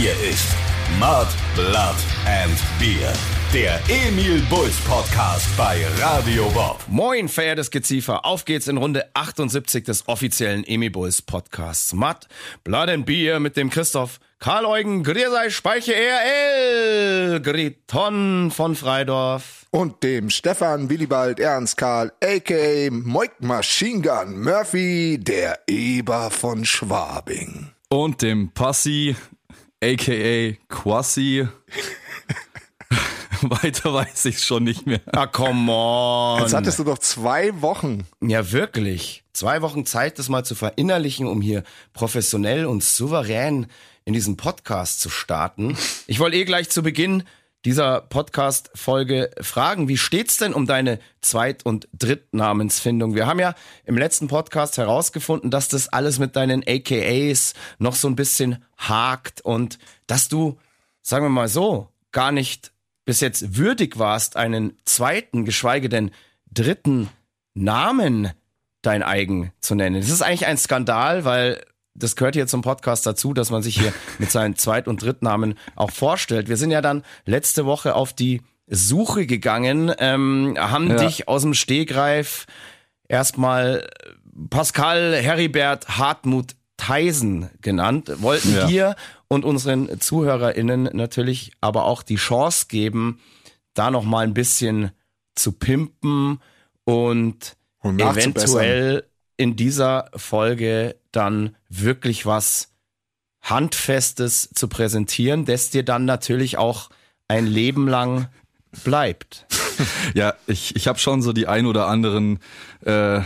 Hier ist Mud, Blood and Beer. Der Emil Bulls Podcast bei Radio Bob. Moin, verehrtes Geziefer. Auf geht's in Runde 78 des offiziellen Emil Bulls Podcasts. Mud, Blood and Beer mit dem Christoph Karl Eugen Griersei Speiche RL Griton von Freidorf. Und dem Stefan Willibald Ernst Karl, a.k.a. Moik Machine Gun Murphy, der Eber von Schwabing. Und dem Passi, aka Quassi. Weiter weiß ich schon nicht mehr. Ah, come on. Jetzt hattest du doch zwei Wochen. Ja, wirklich. Zwei Wochen Zeit, das mal zu verinnerlichen, um hier professionell und souverän in diesen Podcast zu starten. Ich wollte eh gleich zu Beginn dieser Podcast-Folge fragen, wie steht's denn um deine Zweit- und Drittnamensfindung? Wir haben ja im letzten Podcast herausgefunden, dass das alles mit deinen AKAs noch so ein bisschen hakt und dass du, sagen wir mal so, gar nicht bis jetzt würdig warst, einen zweiten, geschweige denn dritten Namen dein eigen zu nennen. Das ist eigentlich ein Skandal, weil das gehört hier zum Podcast dazu, dass man sich hier mit seinen Zweit- und Drittnamen auch vorstellt. Wir sind ja dann letzte Woche auf die Suche gegangen, ähm, haben Ja. dich aus dem Stegreif erstmal Pascal Heribert Hartmut Theisen genannt, wollten Ja. dir und unseren ZuhörerInnen natürlich aber auch die Chance geben, da noch mal ein bisschen zu pimpen und Und eventuell in dieser Folge dann wirklich was Handfestes zu präsentieren, das dir dann natürlich auch ein Leben lang bleibt. Ja, ich, ich habe schon so die ein oder anderen äh,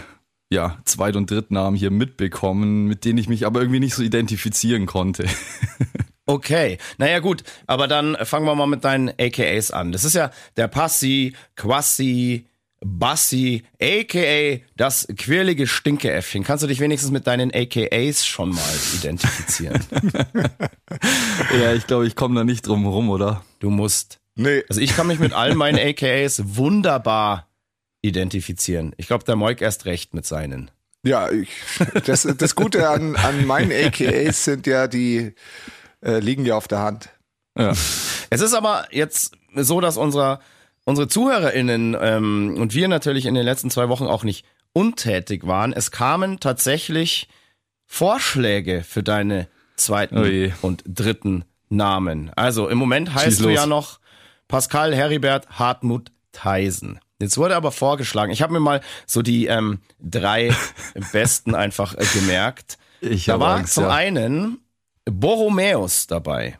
ja, Zweit- und Drittnamen hier mitbekommen, mit denen ich mich aber irgendwie nicht so identifizieren konnte. Okay, naja gut, aber dann fangen wir mal mit deinen AKAs an. Das ist ja der Passi, Quassi, Bassi, AKA das quirlige Stinkeäffchen. Kannst du dich wenigstens mit deinen AKAs schon mal identifizieren? ja, ich glaube, ich komme da nicht drum rum, oder? Du musst. Nee, Also ich kann mich mit allen meinen AKAs wunderbar identifizieren. Ich glaube, der Moik erst recht mit seinen. ja, ich, das, das Gute an, an meinen AKAs sind ja, die äh, liegen ja auf der Hand. Ja. Es ist aber jetzt so, dass unser, unsere ZuhörerInnen ähm, und wir natürlich in den letzten zwei Wochen auch nicht untätig waren. Es kamen tatsächlich Vorschläge für deine zweiten Oh je. und dritten Namen. Also im Moment Schieß heißt du los. ja noch Pascal Heribert Hartmut Theisen. Jetzt wurde aber vorgeschlagen, ich habe mir mal so die ähm, drei besten einfach äh, gemerkt. Ich Da war Angst, zum ja. einen Borromäus dabei.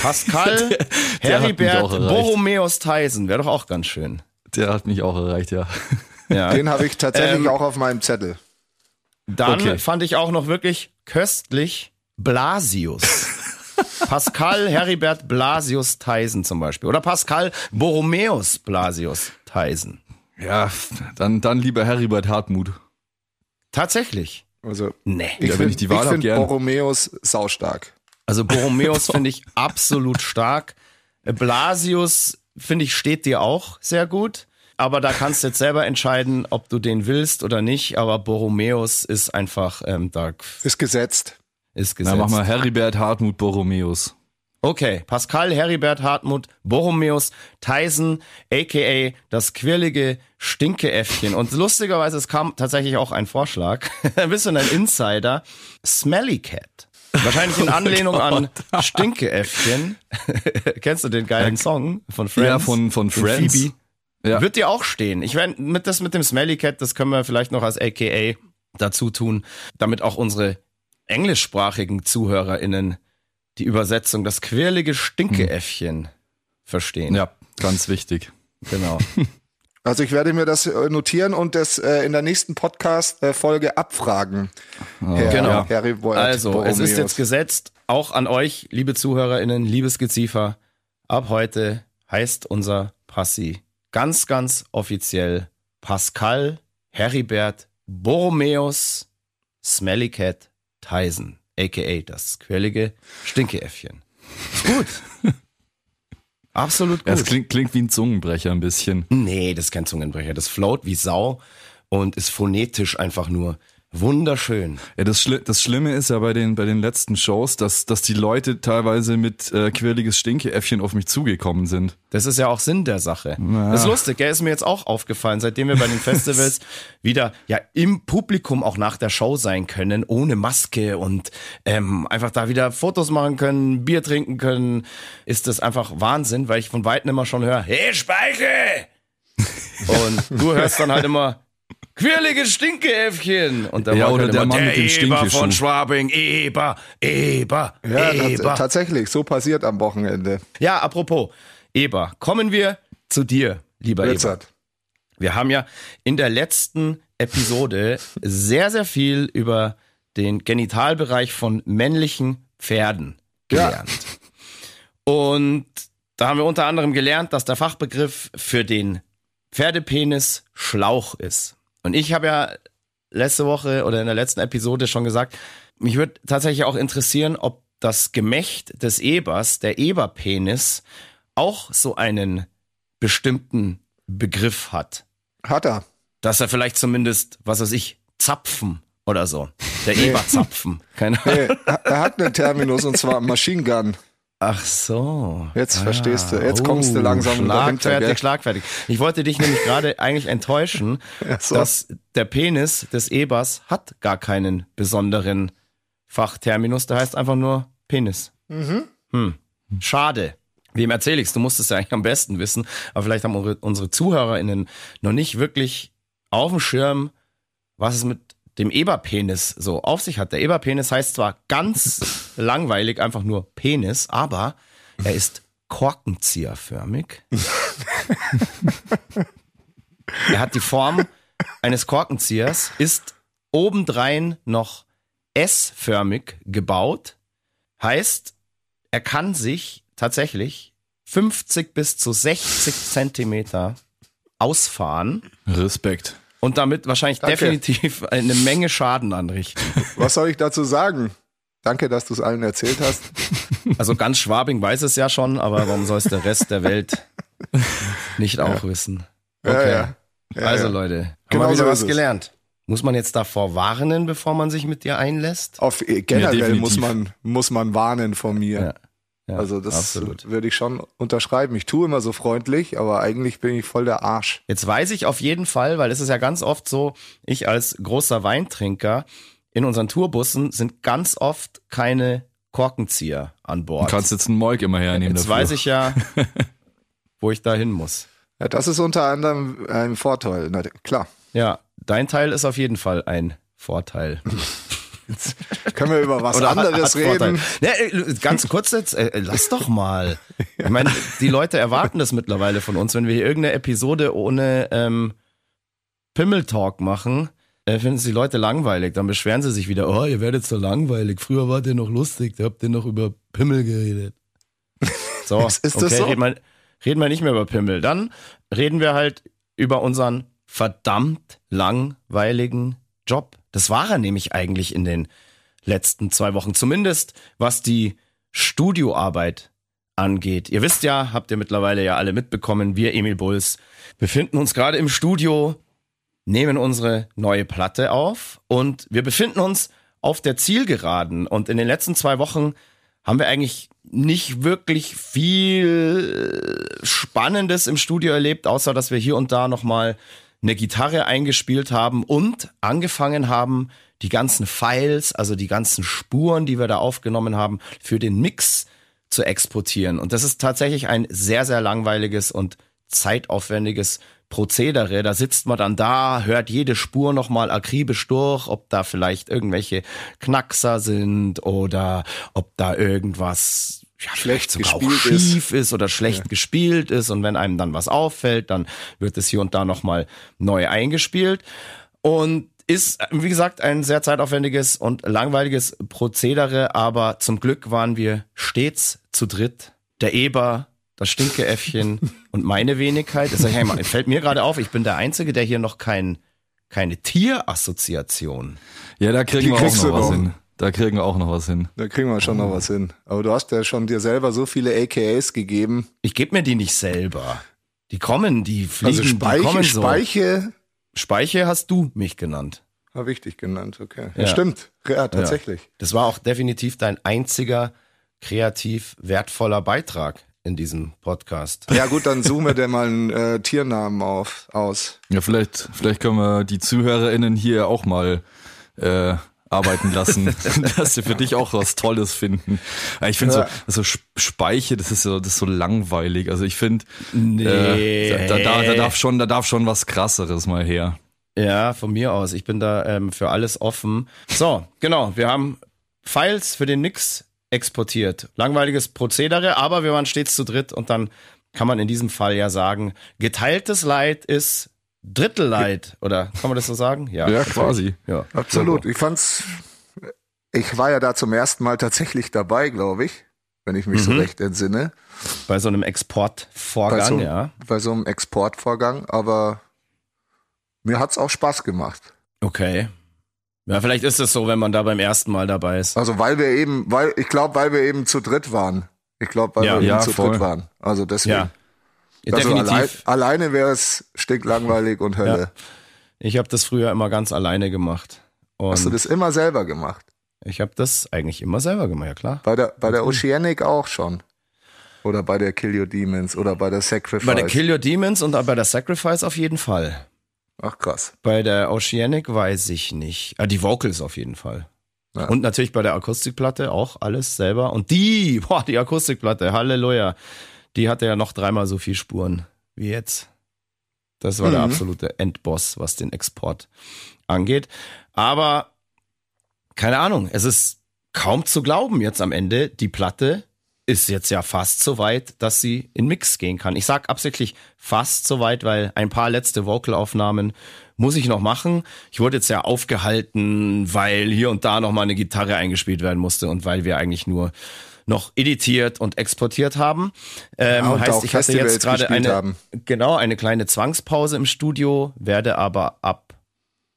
Pascal Heribert. Borromäus Theisen. Wäre doch auch ganz schön. Der hat mich auch erreicht, ja. Ja. Den habe ich tatsächlich Ähm, auch auf meinem Zettel. Dann okay. fand ich auch noch wirklich köstlich Blasius. Pascal Heribert Blasius Theisen zum Beispiel. Oder Pascal Borromäus Blasius Theisen. Ja, dann, dann lieber Heribert Hartmut. Tatsächlich. Also Nee. ich wenn finde ich die Wahl hab, find gern. Borromäus saustark. Also Borromäus finde ich absolut stark. Äh, Blasius finde ich steht dir auch sehr gut. Aber da kannst du jetzt selber entscheiden, ob du den willst oder nicht. Aber Borromäus ist einfach, ähm, da Ist gesetzt. ist Na, gesetzt. mach mal Heribert Hartmut Borromäus. Okay, Pascal Heribert Hartmut Borromäus Theisen, aka das quirlige Stinkeäffchen. Und lustigerweise, es kam tatsächlich auch ein Vorschlag. Ein bisschen ein Insider. Smelly Cat. Wahrscheinlich in Anlehnung an Stinkeäffchen. Kennst du den geilen Song von Friends? Ja, von- von Friends. Phoebe? Ja. Wird dir auch stehen. Ich werde mit das mit dem Smelly Cat, das können wir vielleicht noch als AKA dazu tun, damit auch unsere englischsprachigen ZuhörerInnen die Übersetzung, das quirlige Stinkeäffchen verstehen. Ja, ganz wichtig. Genau. Also ich werde mir das äh, notieren und das äh, in der nächsten Podcast-Folge abfragen. Herr, Genau. Herr Also, es ist jetzt gesetzt, auch an euch, liebe ZuhörerInnen, liebes Geziefer, ab heute heißt unser Passi ganz, ganz offiziell Pascal Heribert Borromäus Smelly Cat Theisen, aka das quirlige Stinkeäffchen. Ist gut. Absolut Ja, Es gut. klingt, klingt wie ein Zungenbrecher ein bisschen. Nee, das ist kein Zungenbrecher. Das float wie Sau und ist phonetisch einfach nur Wunderschön. Ja, das, Schli das Schlimme ist ja bei den, bei den letzten Shows, dass, dass die Leute teilweise mit äh, quirliges Stinkeäffchen auf mich zugekommen sind. Das ist ja auch Sinn der Sache. Das ist lustig, gell? ist mir jetzt auch aufgefallen, seitdem wir bei den Festivals wieder ja im Publikum auch nach der Show sein können, ohne Maske und ähm, einfach da wieder Fotos machen können, Bier trinken können, ist das einfach Wahnsinn, weil ich von Weitem immer schon höre, hey Speiche! und du hörst dann halt immer, Quirliges Stinkeäffchen. Und dann Ja, war oder halt der immer, Mann mit dem Eber Stinkeschuh. von Schwabing, Eber, Eber, Ja, Eber. tatsächlich, so passiert am Wochenende. Ja, apropos, Eber, kommen wir zu dir, lieber Eber. Richard. Wir haben ja in der letzten Episode sehr, sehr viel über den Genitalbereich von männlichen Pferden Ja. gelernt. Und da haben wir unter anderem gelernt, dass der Fachbegriff für den Pferdepenis Schlauch ist. Und ich habe ja letzte Woche oder in der letzten Episode schon gesagt, mich würde tatsächlich auch interessieren, ob das Gemächt des Ebers, der Eberpenis, auch so einen bestimmten Begriff hat. Hat er. Dass er vielleicht zumindest, was weiß ich, Zapfen oder so. Der Eberzapfen. Keine Ahnung. Nee, er hat einen Terminus und zwar Machine Gun. Ach so. Jetzt verstehst du. Jetzt kommst du langsam dahinter, Schlagfertig, gell? schlagfertig. Ich wollte dich nämlich gerade eigentlich enttäuschen, so. dass der Penis des Ebers hat gar keinen besonderen Fachterminus. Der heißt einfach nur Penis. Mhm. Hm. Schade. Wem erzähle ich's? Du musst es ja eigentlich am besten wissen. Aber vielleicht haben unsere, unsere ZuhörerInnen noch nicht wirklich auf dem Schirm, was es mit dem Eberpenis so auf sich hat. Der Eberpenis heißt zwar ganz langweilig einfach nur Penis, aber er ist korkenzieherförmig. er hat die Form eines Korkenziehers, ist obendrein noch S-förmig gebaut. Heißt, er kann sich tatsächlich 50 bis zu 60 Zentimeter ausfahren Respekt. Und damit wahrscheinlich Danke. definitiv eine Menge Schaden anrichten. Was soll ich dazu sagen? Danke, dass du es allen erzählt hast. Also ganz Schwabing weiß es ja schon, aber warum soll es der Rest der Welt nicht auch wissen? Ja, Okay. ja. Ja, also ja. Leute, haben Genau wir wieder so was gelernt. Muss man jetzt davor warnen, bevor man sich mit dir einlässt? Auf, äh, generell muss man, muss man warnen von mir. Ja. Also das absolut. würde ich schon unterschreiben. Ich tue immer so freundlich, aber eigentlich bin ich voll der Arsch. Jetzt weiß ich auf jeden Fall, weil es ist ja ganz oft so, ich als großer Weintrinker, in unseren Tourbussen sind ganz oft keine Korkenzieher an Du Bord. kannst jetzt einen Moik immer hernehmen Jetzt dafür. weiß ich ja, wo ich da hin muss. Ja, das ist unter anderem ein Vorteil. Na, klar. Ja, dein Teil ist auf jeden Fall ein Vorteil. Können wir über was Oder anderes reden? Ja, äh, ganz kurz jetzt, äh, lass doch mal. Ich meine, die Leute erwarten das mittlerweile von uns, wenn wir hier irgendeine Episode ohne ähm, Pimmel-Talk machen, äh, finden es die Leute langweilig. Dann beschweren sie sich wieder, oh, ihr werdet so langweilig. Früher wart ihr noch lustig, da habt ihr noch über Pimmel geredet. So, Ist- ist das okay, so? reden, wir, reden wir nicht mehr über Pimmel. Dann reden wir halt über unseren verdammt langweiligen Job. Das war er nämlich eigentlich in den letzten zwei Wochen. Zumindest was die Studioarbeit angeht. Ihr wisst ja, habt ihr mittlerweile ja alle mitbekommen, wir Emil Bulls befinden uns gerade im Studio, nehmen unsere neue Platte auf und wir befinden uns auf der Zielgeraden. Und in den letzten zwei Wochen haben wir eigentlich nicht wirklich viel Spannendes im Studio erlebt, außer dass wir hier und da nochmal eine Gitarre eingespielt haben und angefangen haben, die ganzen Files, also die ganzen Spuren, die wir da aufgenommen haben, für den Mix zu exportieren. Und das ist tatsächlich ein sehr, sehr langweiliges und zeitaufwendiges Prozedere. Da sitzt man dann da, hört jede Spur nochmal akribisch durch, ob da vielleicht irgendwelche Knackser sind oder ob da irgendwas ja, Schlecht sogar auch gespielt ist. schief ist oder schlecht gespielt ist. Und wenn einem dann was auffällt, dann wird es hier und da nochmal neu eingespielt. Und ist, wie gesagt, ein sehr zeitaufwendiges und langweiliges Prozedere, aber zum Glück waren wir stets zu dritt. Der Eber, das Stinkeäffchen und meine Wenigkeit. Das ist ja immer- fällt mir gerade auf, ich bin der Einzige, der hier noch kein, keine Tierassoziation. Ja, da kriegen Die wir auch noch was hin. Da kriegen wir auch noch was hin. Da kriegen wir schon noch was hin. Aber du hast ja schon dir selber so viele AKAs gegeben. Ich gebe mir die nicht selber. Die kommen, die fliegen, Also die Speiche, kommen so. Speiche. Speiche hast du mich genannt. Habe ich dich genannt, okay. Ja. Ja. Stimmt, ja, tatsächlich. Das war auch definitiv dein einziger kreativ wertvoller Beitrag in diesem Podcast. Ja, gut, dann suchen wir dir mal einen äh, Tiernamen auf, aus. Ja, vielleicht, vielleicht können wir die ZuhörerInnen hier auch mal äh, arbeiten lassen, dass sie für dich auch was Tolles finden. Ja, Ich finde Ja. so, so Speiche, das ist so, das ist so langweilig. Also ich finde, Nee. äh, da, da, da darf schon, da darf schon was krasseres mal her. Ja, von mir aus. Ich bin da ähm, für alles offen. So, genau. Wir haben Files für den Nix exportiert. Langweiliges Prozedere, aber wir waren stets zu dritt und dann kann man in diesem Fall ja sagen, geteiltes Leid ist Drittelleid. Oder kann man das so sagen? Ja. Ja, quasi. Ja. Absolut. Ich fand's, ich war ja da zum ersten Mal tatsächlich dabei, glaube ich, wenn ich mich so Mhm. recht entsinne. Bei so einem Bei Exportvorgang, so, ja. bei so einem Exportvorgang, aber mir hat's auch Spaß gemacht. Okay. Ja, vielleicht ist es so, wenn man da beim ersten Mal dabei ist. Also weil wir eben, weil, ich glaube, weil wir eben zu dritt waren. Ich glaube, weil Ja, wir eben ja, zu voll. dritt waren. Also deswegen. Ja. Also allein, alleine wäre es stinklangweilig und Hölle. Ich habe das früher immer ganz alleine gemacht. Und Hast du das immer selber gemacht? ich habe das eigentlich immer selber gemacht, ja klar. Bei der, bei der Oceanic auch schon. Oder bei der Kill Your Demons oder bei der Sacrifice. Bei der Kill Your Demons und bei der Sacrifice auf jeden Fall. Ach krass. Bei der Oceanic weiß ich nicht. Ah, die Vocals auf jeden Fall. Ja. Und natürlich bei der Akustikplatte auch alles selber. Und die, boah, die Akustikplatte, Halleluja, die hatte ja noch dreimal so viel Spuren wie jetzt. Das war der Mhm. absolute Endboss, was den Export angeht. Aber keine Ahnung, es ist kaum zu glauben jetzt am Ende. Die Platte ist jetzt ja fast so weit, dass sie in Mix gehen kann. Ich sag absichtlich fast so weit, weil ein paar letzte Vocalaufnahmen muss ich noch machen. Ich wurde jetzt ja aufgehalten, weil hier und da noch mal eine Gitarre eingespielt werden musste und weil wir eigentlich nur noch editiert und exportiert haben. Ähm, Ja, heißt, auch ich hatte Festivals jetzt gerade eine, haben. genau, eine kleine Zwangspause im Studio, werde aber ab,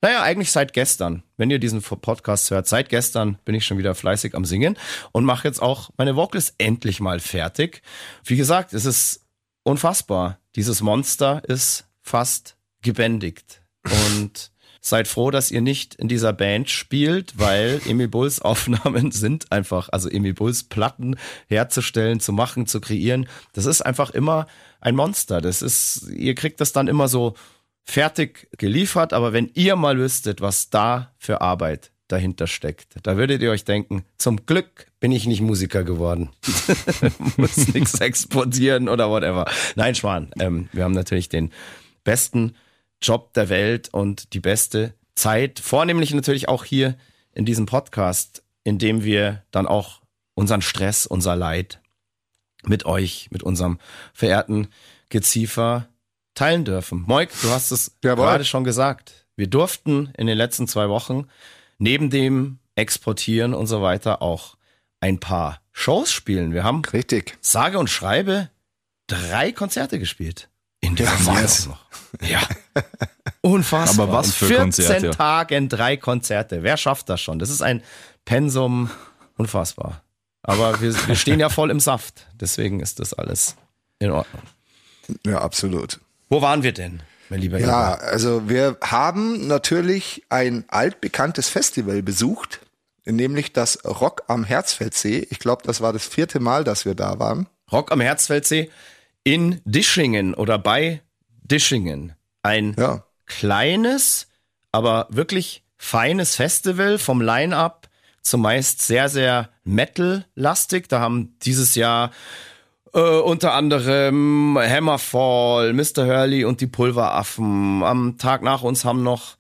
naja, eigentlich seit gestern, wenn ihr diesen Podcast hört, seit gestern bin ich schon wieder fleißig am Singen und mache jetzt auch meine Vocals endlich mal fertig. Wie gesagt, es ist unfassbar. Dieses Monster ist fast gebändigt. Und seid froh, dass ihr nicht in dieser Band spielt, weil Emil Bulls Aufnahmen sind einfach, also Emil Bulls Platten herzustellen, zu machen, zu kreieren, das ist einfach immer ein Monster. Das ist, ihr kriegt das dann immer so fertig geliefert, aber wenn ihr mal wüsstet, was da für Arbeit dahinter steckt, da würdet ihr euch denken, zum Glück bin ich nicht Musiker geworden. Muss nichts exportieren oder whatever. Nein, Schwan, ähm, wir haben natürlich den besten Job der Welt und die beste Zeit, vornehmlich natürlich auch hier in diesem Podcast, in dem wir dann auch unseren Stress, unser Leid mit euch, mit unserem verehrten Geziefer teilen dürfen. Moik, du hast es Jawohl. gerade schon gesagt. Wir durften in den letzten zwei Wochen neben dem Exportieren und so weiter auch ein paar Shows spielen. Wir haben Richtig. sage und schreibe drei Konzerte gespielt. In der Ja, was? noch. Ja. Unfassbar. Aber was In für 14 Konzerte? Tagen drei Konzerte. Wer schafft das schon? Das ist ein Pensum. Unfassbar. Aber wir, wir stehen ja voll im Saft. Deswegen ist das alles in Ordnung. Ja, absolut. Wo waren wir denn, mein lieber Ja, Eber? also wir haben natürlich ein altbekanntes Festival besucht, nämlich das Rock am Herzfeldsee. Ich glaube, das war das vierte Mal, dass wir da waren. Rock am Herzfeldsee in Dischingen oder bei Dischingen. Ein Ja. kleines, aber wirklich feines Festival vom Line-Up, zumeist sehr, sehr Metal-lastig. Da haben dieses Jahr äh, unter anderem Hammerfall, Mr. Hurley und die Pulveraffen. Am Tag nach uns haben noch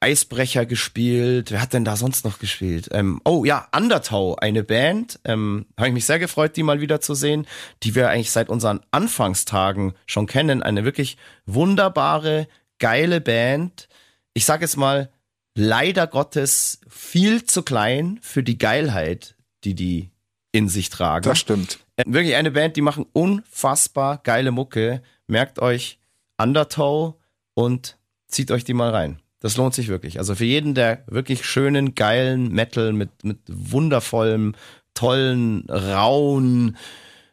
Eisbrecher gespielt. Wer hat denn da sonst noch gespielt? Ähm, oh ja, Undertow, eine Band. Ähm, Habe ich mich sehr gefreut, die mal wieder zu sehen, die wir eigentlich seit unseren Anfangstagen schon kennen. Eine wirklich wunderbare, geile Band. Ich sage jetzt mal, leider Gottes viel zu klein für die Geilheit, die die in sich tragen. Das stimmt. Äh, Wirklich eine Band, die machen unfassbar geile Mucke. Merkt euch Undertow und zieht euch die mal rein. Das lohnt sich wirklich. Also für jeden, der wirklich schönen, geilen Metal mit, mit wundervollem, tollen, rauen,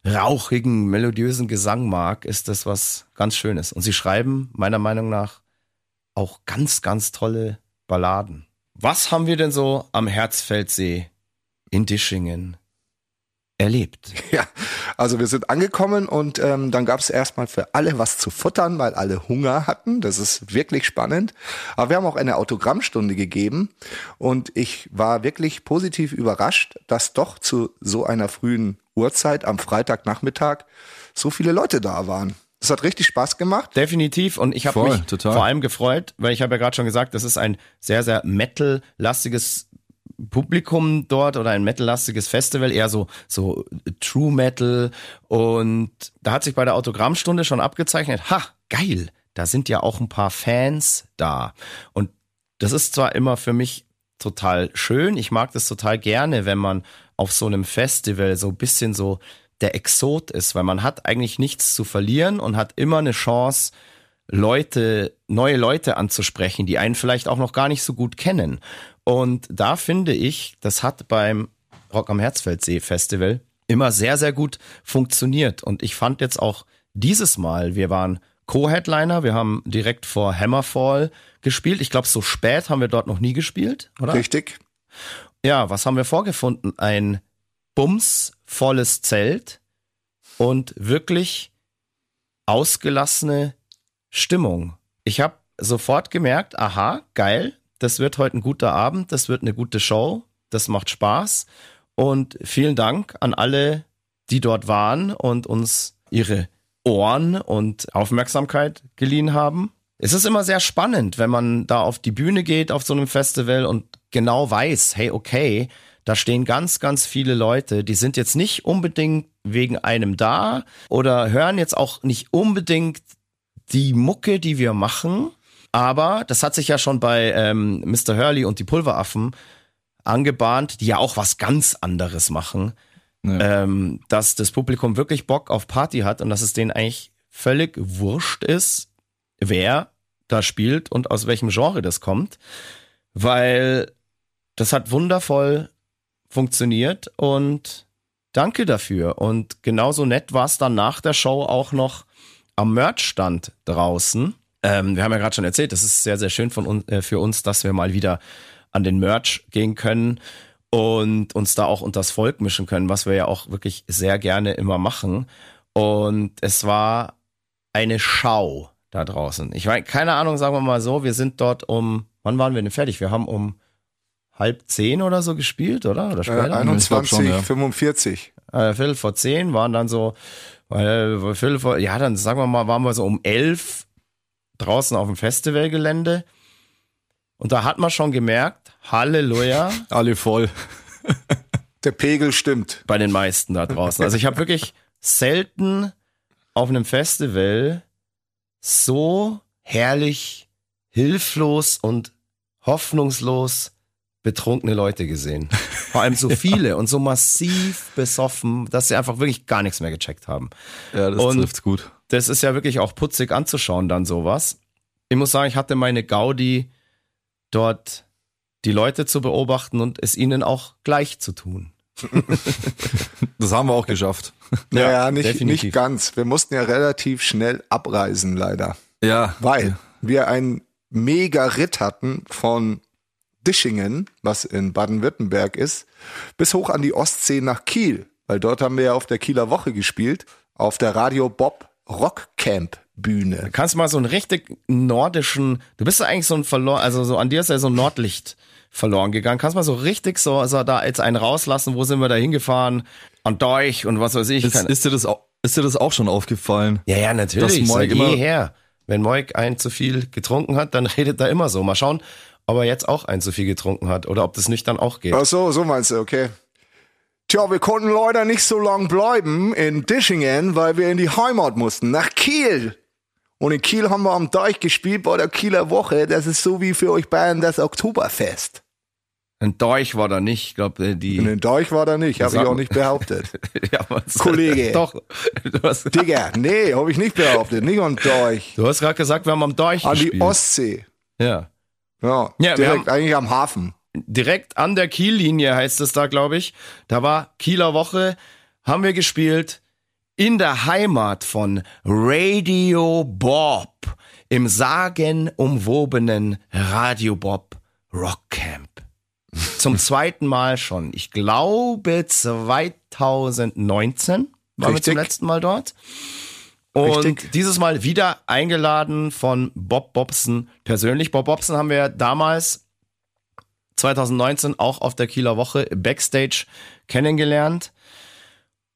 rauchigen, melodiösen Gesang mag, ist das was ganz Schönes. Und sie schreiben meiner Meinung nach auch ganz, ganz tolle Balladen. was haben wir denn so am Herzfeldsee in Dischingen erlebt? Ja, also wir sind angekommen und ähm, dann gab es erstmal für alle was zu futtern, weil alle Hunger hatten. Das ist wirklich spannend. Aber wir haben auch eine Autogrammstunde gegeben und ich war wirklich positiv überrascht, dass doch zu so einer frühen Uhrzeit am Freitagnachmittag so viele Leute da waren. Das hat richtig Spaß gemacht. Definitiv. Und ich habe mich total. vor allem gefreut, weil ich habe ja gerade schon gesagt, das ist ein sehr, sehr Metal-lastiges Publikum dort oder ein Metal-lastiges Festival, eher so, so True Metal. Und da hat sich bei der Autogrammstunde schon abgezeichnet, ha, geil, da sind ja auch ein paar Fans da. Und das ist zwar immer für mich total schön, ich mag das total gerne, wenn man auf so einem Festival so ein bisschen so der Exot ist, weil man hat eigentlich nichts zu verlieren und hat immer eine Chance, Leute, neue Leute anzusprechen, die einen vielleicht auch noch gar nicht so gut kennen. Und da finde ich, das hat beim Rock am Herzfeldsee Festival immer sehr, sehr gut funktioniert. Und ich fand jetzt auch dieses Mal, wir waren Co-Headliner, wir haben direkt vor Hammerfall gespielt. Ich glaube, so spät haben wir dort noch nie gespielt, oder? Richtig. Ja, was haben wir vorgefunden? Ein bumsvolles Zelt und wirklich ausgelassene Stimmung. Ich habe sofort gemerkt, aha, geil, das wird heute ein guter Abend, das wird eine gute Show, das macht Spaß. Und vielen Dank an alle, die dort waren und uns ihre Ohren und Aufmerksamkeit geliehen haben. Es ist immer sehr spannend, wenn man da auf die Bühne geht auf so einem Festival und genau weiß, hey, okay, da stehen ganz, ganz viele Leute, die sind jetzt nicht unbedingt wegen einem da oder hören jetzt auch nicht unbedingt die Mucke, die wir machen. Aber das hat sich ja schon bei ähm, Mr. Hurley und die Pulveraffen angebahnt, die ja auch was ganz anderes machen, Ja. ähm, dass das Publikum wirklich Bock auf Party hat und dass es denen eigentlich völlig wurscht ist, wer da spielt und aus welchem Genre das kommt, weil das hat wundervoll funktioniert und danke dafür. Und genauso nett war es dann nach der Show auch noch am Merchstand draußen. Ähm, wir haben ja gerade schon erzählt, das ist sehr, sehr schön von uns, äh, für uns, dass wir mal wieder an den Merch gehen können und uns da auch unters Volk mischen können, was wir ja auch wirklich sehr gerne immer machen. Und es war eine Schau da draußen. Ich meine, keine Ahnung, sagen wir mal so, wir sind dort um, wann waren wir denn fertig? Wir haben um halb zehn oder so gespielt, oder? Oder Äh, später? ich glaub 21, schon, ja. 45. äh, Viertel vor zehn waren dann so, äh, Viertel vor, ja, dann sagen wir mal, waren wir so um elf draußen auf dem Festivalgelände. Und da hat man schon gemerkt, Halleluja, Alle voll. Der Pegel stimmt. bei den meisten da draußen. Also ich habe wirklich selten auf einem Festival so herrlich, hilflos und hoffnungslos betrunkene Leute gesehen. Vor allem so viele und so massiv besoffen, dass sie einfach wirklich gar nichts mehr gecheckt haben. Ja, das Und- trifft's gut. Das ist ja wirklich auch putzig anzuschauen, dann sowas. Ich muss sagen, ich hatte meine Gaudi, dort die Leute zu beobachten und es ihnen auch gleich zu tun. Das haben wir auch geschafft. Ja, ja nicht, definitiv. nicht ganz. Wir mussten ja relativ schnell abreisen, leider. Ja. Weil wir einen mega Ritt hatten von Dischingen, was in Baden-Württemberg ist, bis hoch an die Ostsee nach Kiel. Weil dort haben wir ja auf der Kieler Woche gespielt, auf der Radio Bob Rockcamp Bühne. Kannst du mal so einen richtig nordischen, du bist ja eigentlich so ein verloren, also so an dir ist ja so ein Nordlicht verloren gegangen. Kannst du mal so richtig so, also da jetzt einen rauslassen, wo sind wir da hingefahren? An Deich und was weiß ich. Ist, ist, dir das auch, ist dir das auch schon aufgefallen? ja, ja, natürlich. Seit Moik immer- jeher. Wenn Moik ein zu viel getrunken hat, dann redet er immer so. Mal schauen, ob er jetzt auch ein zu viel getrunken hat oder ob das nüchtern auch geht. Ach so, so meinst du, okay. Tja, wir konnten leider nicht so lang bleiben in Dischingen, weil wir in die Heimat mussten, nach Kiel. Und in Kiel haben wir am Deich gespielt bei der Kieler Woche. Das ist so wie für euch Bayern das Oktoberfest. Ein Deich war da nicht. Ich glaube, die. Und in Deich war da nicht, habe ich auch nicht behauptet. ja, was, Kollege. Doch. Du hast, Digga, nee, habe ich nicht behauptet. Nicht an Deich. du hast gerade gesagt, wir haben am Deich An die gespielt. Ostsee. ja. Ja, Ja, direkt haben- eigentlich am Hafen. direkt an der Kiellinie heißt es da, glaube ich. Da war Kieler Woche, haben wir gespielt in der Heimat von Radio Bob im sagenumwobenen Radio Bob Rock Camp. Zum zweiten Mal schon. Ich glaube 2019 waren wir zum letzten Mal dort. Und Richtig. dieses Mal wieder eingeladen von Bob Bobson persönlich. Bob Bobson haben wir damals 2019 auch auf der Kieler Woche Backstage kennengelernt.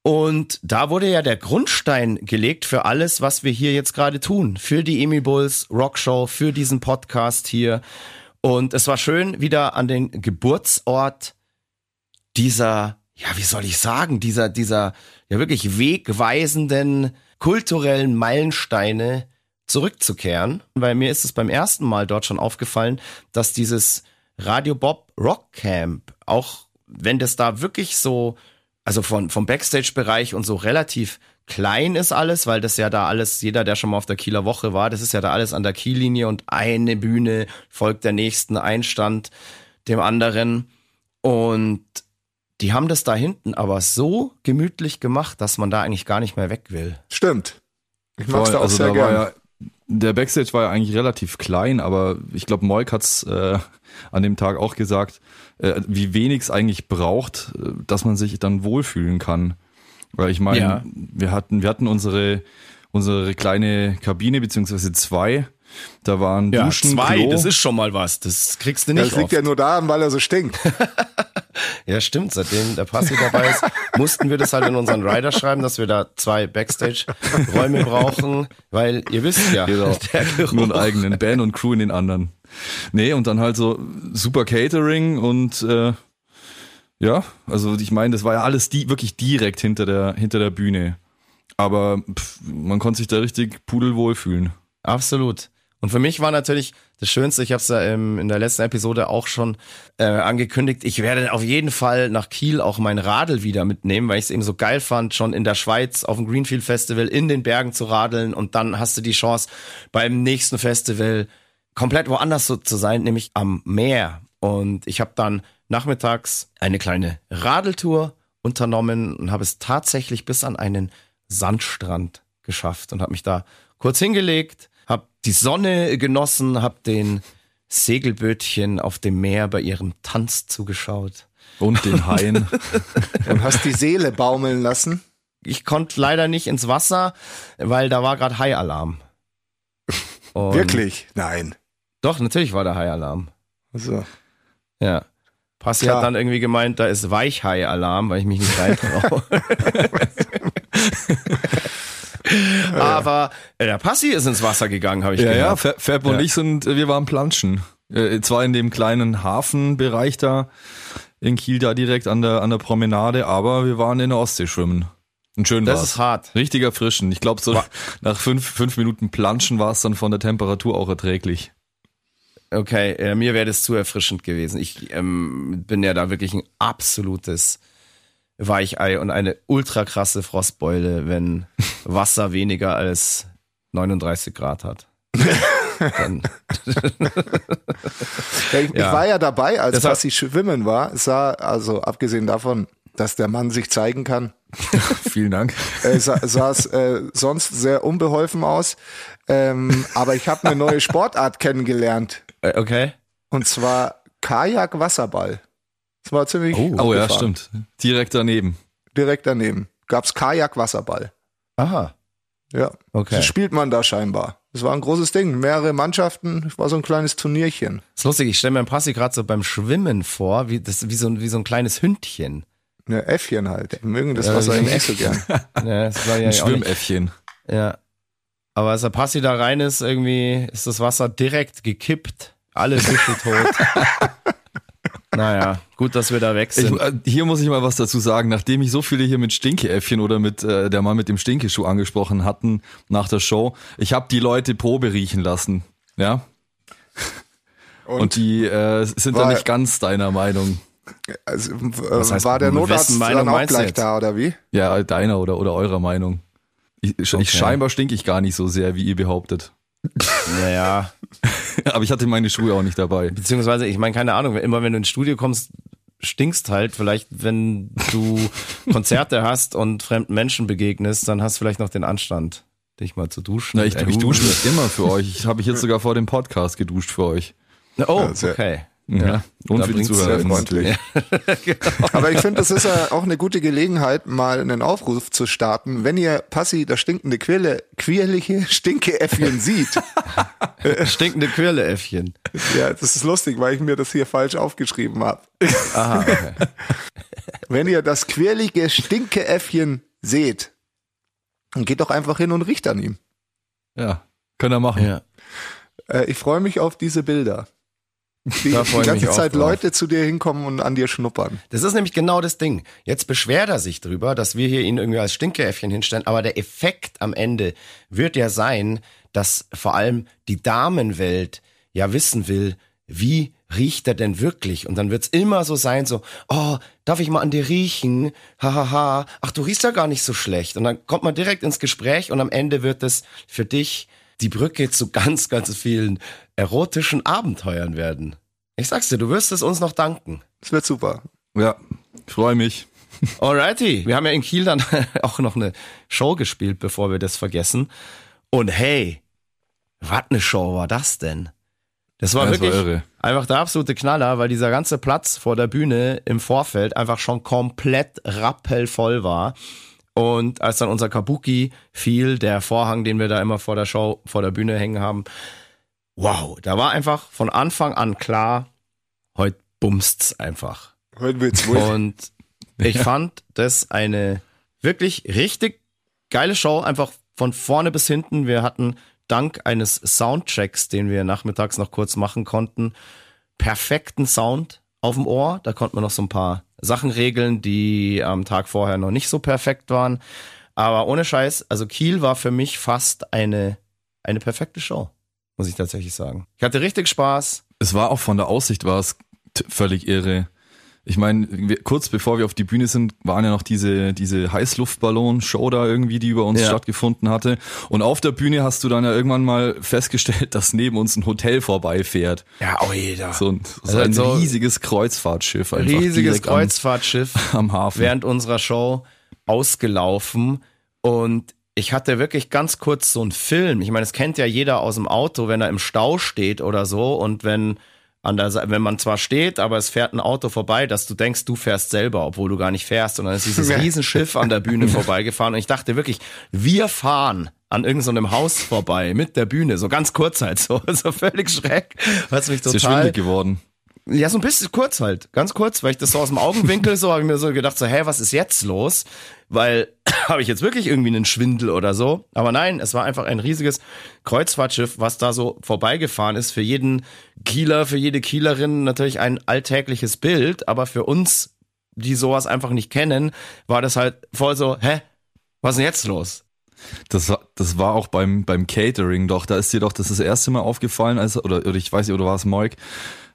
Und da wurde ja der Grundstein gelegt für alles, was wir hier jetzt gerade tun. Für die Emil Bulls Rockshow, für diesen Podcast hier. Und es war schön, wieder an den Geburtsort dieser, ja, wie soll ich sagen, dieser, dieser, ja wirklich wegweisenden kulturellen Meilensteine zurückzukehren. Weil mir ist es beim ersten Mal dort schon aufgefallen, dass dieses Radio Bob Rock Camp, auch wenn das da wirklich so, also von, vom Backstage-Bereich und so relativ klein ist alles, weil das ja da alles, jeder, der schon mal auf der Kieler Woche war, das ist ja da alles an der Kiellinie und eine Bühne folgt der nächsten Einstand dem anderen. Und die haben das da hinten aber so gemütlich gemacht, dass man da eigentlich gar nicht mehr weg will. Stimmt. Ich mag's Voll, da auch also sehr da gerne. ja, der Backstage war ja eigentlich relativ klein, aber ich glaube, Moik hat's äh, an dem Tag auch gesagt, äh, wie wenig es eigentlich braucht, äh, dass man sich dann wohlfühlen kann. Weil ich meine, Ja. wir hatten, wir hatten unsere, unsere kleine Kabine, beziehungsweise zwei. Da waren Duschen, Klo. das ist schon mal was. Das kriegst du das nicht liegt oft. ja nur daran, weil er so stinkt. Ja, stimmt. Seitdem der Passi dabei ist, mussten wir das halt in unseren Rider schreiben, dass wir da zwei Backstage-Räume brauchen, weil ihr wisst ja, Genau. der Geruch. Nur einen eigenen Band und Crew in den anderen. Nee, und dann halt so super Catering und äh, ja, also ich meine, das war ja alles die, wirklich direkt hinter der, hinter der Bühne. Aber pff, man konnte sich da richtig pudelwohl fühlen. Absolut. Und für mich war natürlich das Schönste, ich habe es ja im, in der letzten Episode auch schon äh, angekündigt, ich werde auf jeden Fall nach Kiel auch mein Radl wieder mitnehmen, weil ich es eben so geil fand, schon in der Schweiz auf dem Greenfield Festival in den Bergen zu radeln und dann hast du die Chance beim nächsten Festival komplett woanders so zu sein, nämlich am Meer. Und ich habe dann nachmittags eine kleine Radeltour unternommen und habe es tatsächlich bis an einen Sandstrand geschafft und habe mich da kurz hingelegt, habe die Sonne genossen, habe den Segelbötchen auf dem Meer bei ihrem Tanz zugeschaut. Und den Haien. Und hast die Seele baumeln lassen. Ich konnte leider nicht ins Wasser, weil da war gerade Haialarm. Wirklich? Nein. Doch, natürlich war da Haialarm. Also, Ja. Passi Klar. hat dann irgendwie gemeint, da ist Weichhai-Alarm, weil ich mich nicht reintraue. Aber äh, der Passi ist ins Wasser gegangen, habe ich ja, ja, gehört. Fe- Fab und Ja. ich sind, äh, wir waren planschen. Äh, zwar in dem kleinen Hafenbereich da in Kiel da direkt an der, an der Promenade, aber wir waren in der Ostsee schwimmen. Und schön Das war's. ist hart. Richtig erfrischend. Ich glaube, so Wa- nach fünf, fünf Minuten Planschen war es dann von der Temperatur auch erträglich. Okay, äh, mir wäre das zu erfrischend gewesen. Ich ähm, bin ja da wirklich ein absolutes Weichei und eine ultra krasse Frostbeule, wenn Wasser weniger als 39 Grad hat. Ja, ich, ich Ja. war ja dabei, als Deshalb- Passi schwimmen war. Es sah, also abgesehen davon, dass der Mann sich zeigen kann, Vielen Dank. äh, sah, sah es äh, sonst sehr unbeholfen aus. Ähm, aber ich habe eine neue Sportart kennengelernt. äh, okay. Und zwar Kajak-Wasserball. Das war ziemlich Oh ja, abgefahren. stimmt. Direkt daneben. Direkt daneben gab's Kajak-Wasserball. Aha. Ja, Okay. das spielt man da scheinbar. Das war ein großes Ding. Mehrere Mannschaften. Das war so ein kleines Turnierchen. ist lustig, ich stelle mir Passi gerade so beim Schwimmen vor, wie, das, wie, so, ein- wie so ein kleines Hündchen. Ne, Äffchen halt. Die mögen das Ja, Wasser so ein eigentlich nicht so gern. Ja, das war ja Ein Schwimmäffchen. ja. Aber als der Passi da rein ist, irgendwie ist das Wasser direkt gekippt. Alle Fische tot. naja, gut, dass wir da weg Ich, sind. äh, hier muss ich mal was dazu sagen. Nachdem ich so viele hier mit Stinkeäffchen oder mit äh, der Mann mit dem Stinkeschuh angesprochen hatten nach der Show, ich habe die Leute Probe riechen lassen. Ja. Und, die äh, sind war- da nicht ganz deiner Meinung. Also, äh, Was heißt, war der Notarzt dann auch gleich da, oder wie? Ja, deiner oder, oder eurer Meinung. Ich, ich, Okay. ich scheinbar stink ich gar nicht so sehr, wie ihr behauptet. Naja, Aber ich hatte meine Schuhe auch nicht dabei. beziehungsweise, ich meine, keine Ahnung, immer wenn du ins Studio kommst, stinkst halt. Vielleicht, wenn du Konzerte hast und fremden Menschen begegnest, dann hast du vielleicht noch den Anstand, dich mal zu duschen. Na, ich, Äh, ich dusche mich immer für euch. Ich habe ich jetzt sogar vor dem Podcast geduscht für euch. Oh, okay. Ja. Und Da für die Zuhörer. sehr freundlich. Aber ich finde, das ist ja auch eine gute Gelegenheit, mal einen Aufruf zu starten. Wenn ihr Passi das stinkende Quirle, quirlige Stinkeäffchen sieht, Stinkende Quirleäffchen. ja, das ist lustig, weil ich mir das hier falsch aufgeschrieben habe. Aha, okay. Wenn ihr das quirlige Stinkeäffchen seht, dann geht doch einfach hin und riecht an ihm. Ja, können wir machen. ja. Äh, ich freue mich auf diese Bilder. Die, Da die ganze Zeit. Leute zu dir hinkommen und an dir schnuppern. Das ist nämlich genau das Ding. Jetzt beschwert er sich drüber, dass wir hier ihn irgendwie als Stinkeäffchen hinstellen, aber der Effekt am Ende wird ja sein, dass vor allem die Damenwelt ja wissen will, wie riecht er denn wirklich? Und dann wird's immer so sein, so, oh, darf ich mal an dir riechen? Hahaha, ha, ha. ach, du riechst ja gar nicht so schlecht. Und dann kommt man direkt ins Gespräch und am Ende wird es für dich die Brücke zu ganz, ganz vielen erotischen Abenteuern werden. Ich sag's dir, du wirst es uns noch danken. Das wird super. Ja, ich freue mich. Alrighty. Wir haben ja in Kiel dann auch noch eine Show gespielt, bevor wir das vergessen. Und hey, was eine Show war das denn? Das war Ja, das war wirklich einfach der absolute Knaller, weil dieser ganze Platz vor der Bühne im Vorfeld einfach schon komplett rappelvoll war. Und als dann unser Kabuki fiel, der Vorhang, den wir da immer vor der Show, vor der Bühne hängen haben, wow, da war einfach von Anfang an klar, heute bumst's einfach. Heute wird's wohl. Und ich fand das eine wirklich richtig geile Show, einfach von vorne bis hinten. Wir hatten dank eines Soundchecks, den wir nachmittags noch kurz machen konnten, perfekten Sound auf dem Ohr. Da konnte man noch so ein paar Sachen regeln, die am Tag vorher noch nicht so perfekt waren. Aber ohne Scheiß, also Kiel war für mich fast eine, eine perfekte Show, muss ich tatsächlich sagen. Ich hatte richtig Spaß. Es war auch von der Aussicht war es völlig irre. Ich meine, kurz bevor wir auf die Bühne sind, waren ja noch diese, diese Heißluftballon-Show da irgendwie, die über uns Ja. stattgefunden hatte. Und auf der Bühne hast du dann ja irgendwann mal festgestellt, dass neben uns ein Hotel vorbeifährt. Ja, oh jeder. So ein, so Also ein so- riesiges Kreuzfahrtschiff. Einfach riesiges direkt am- Kreuzfahrtschiff am Hafen. während unserer Show ausgelaufen und ich hatte wirklich ganz kurz so einen Film. Ich meine, es kennt ja jeder aus dem Auto, wenn er im Stau steht oder so und wenn an der, Se- wenn man zwar steht, aber es fährt ein Auto vorbei, dass du denkst, du fährst selber, obwohl du gar nicht fährst. Und dann ist dieses Riesenschiff an der Bühne vorbeigefahren und ich dachte wirklich, wir fahren an irgendeinem Haus vorbei mit der Bühne, so ganz kurz halt so, so völlig schräg, was mich Ist dir total schwindelig geworden. ja, so ein bisschen kurz halt, ganz kurz, weil ich das so aus dem Augenwinkel so habe ich mir so gedacht, so, hä, was ist jetzt los? Weil habe ich jetzt wirklich irgendwie einen Schwindel oder so? Aber nein, es war einfach ein riesiges Kreuzfahrtschiff, was da so vorbeigefahren ist. Für jeden Kieler, für jede Kielerin natürlich ein alltägliches Bild, aber für uns, die sowas einfach nicht kennen, war das halt voll so, hä, was ist denn jetzt los? Das war, das war auch beim, beim Catering doch. Da ist dir doch das, das erste Mal aufgefallen, als, oder, oder ich weiß nicht, oder war es Moik,